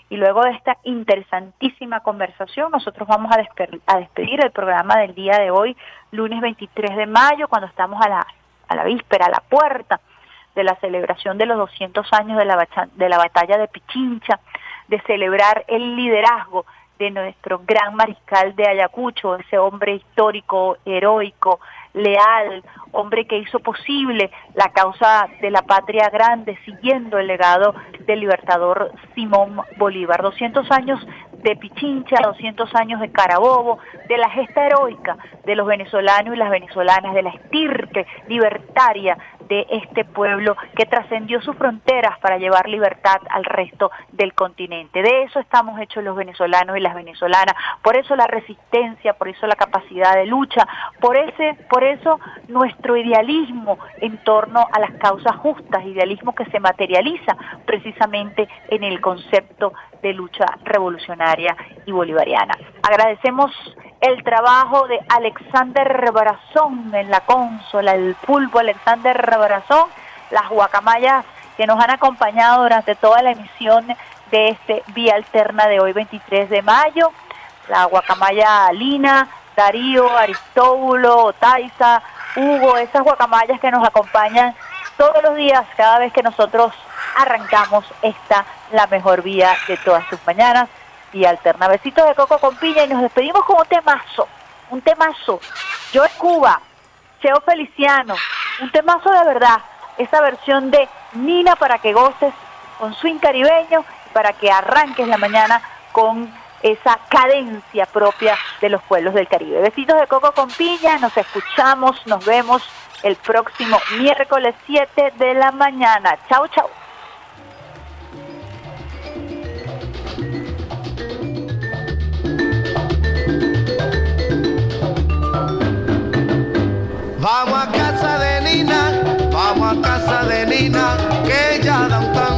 y luego de esta interesantísima conversación, nosotros vamos a, a despedir el programa del día de hoy, lunes 23 de mayo, cuando estamos a la, a la víspera, a la puerta de la celebración de los 200 años de la, de la batalla de Pichincha, de celebrar el liderazgo de nuestro gran mariscal de Ayacucho, ese hombre histórico, heroico, leal, hombre que hizo posible la causa de la patria grande, siguiendo el legado del libertador Simón Bolívar. 200 años de Pichincha, 200 años de Carabobo, de la gesta heroica de los venezolanos y las venezolanas, de la estirpe libertaria de este pueblo que trascendió sus fronteras para llevar libertad al resto del continente. De eso estamos hechos los venezolanos y las venezolanas, por eso la resistencia, por eso la capacidad de lucha, por ese por eso nuestro idealismo en torno a las causas justas, idealismo que se materializa precisamente en el concepto de lucha revolucionaria y bolivariana. Agradecemos el trabajo de Alexander Brazón en la consola, el pulpo Alexander Brazón, las guacamayas que nos han acompañado durante toda la emisión de este Vía Alterna de hoy 23 de mayo, la guacamaya Lina, Darío, Aristóbulo, Taisa, Hugo, esas guacamayas que nos acompañan todos los días, cada vez que nosotros arrancamos esta, la mejor vía de todas sus mañanas, Vía Alterna. Besitos de coco con piña y nos despedimos con un temazo, un temazo. Yo en Cuba, Cheo Feliciano, un temazo de verdad, esa versión de Nina para que goces con swing caribeño y para que arranques la mañana con esa cadencia propia de los pueblos del Caribe. Besitos de coco con piña, nos escuchamos, nos vemos el próximo miércoles 7 de la mañana. Chao, chao. Vamos a casa de Nina, vamos a casa de Nina, que ella da un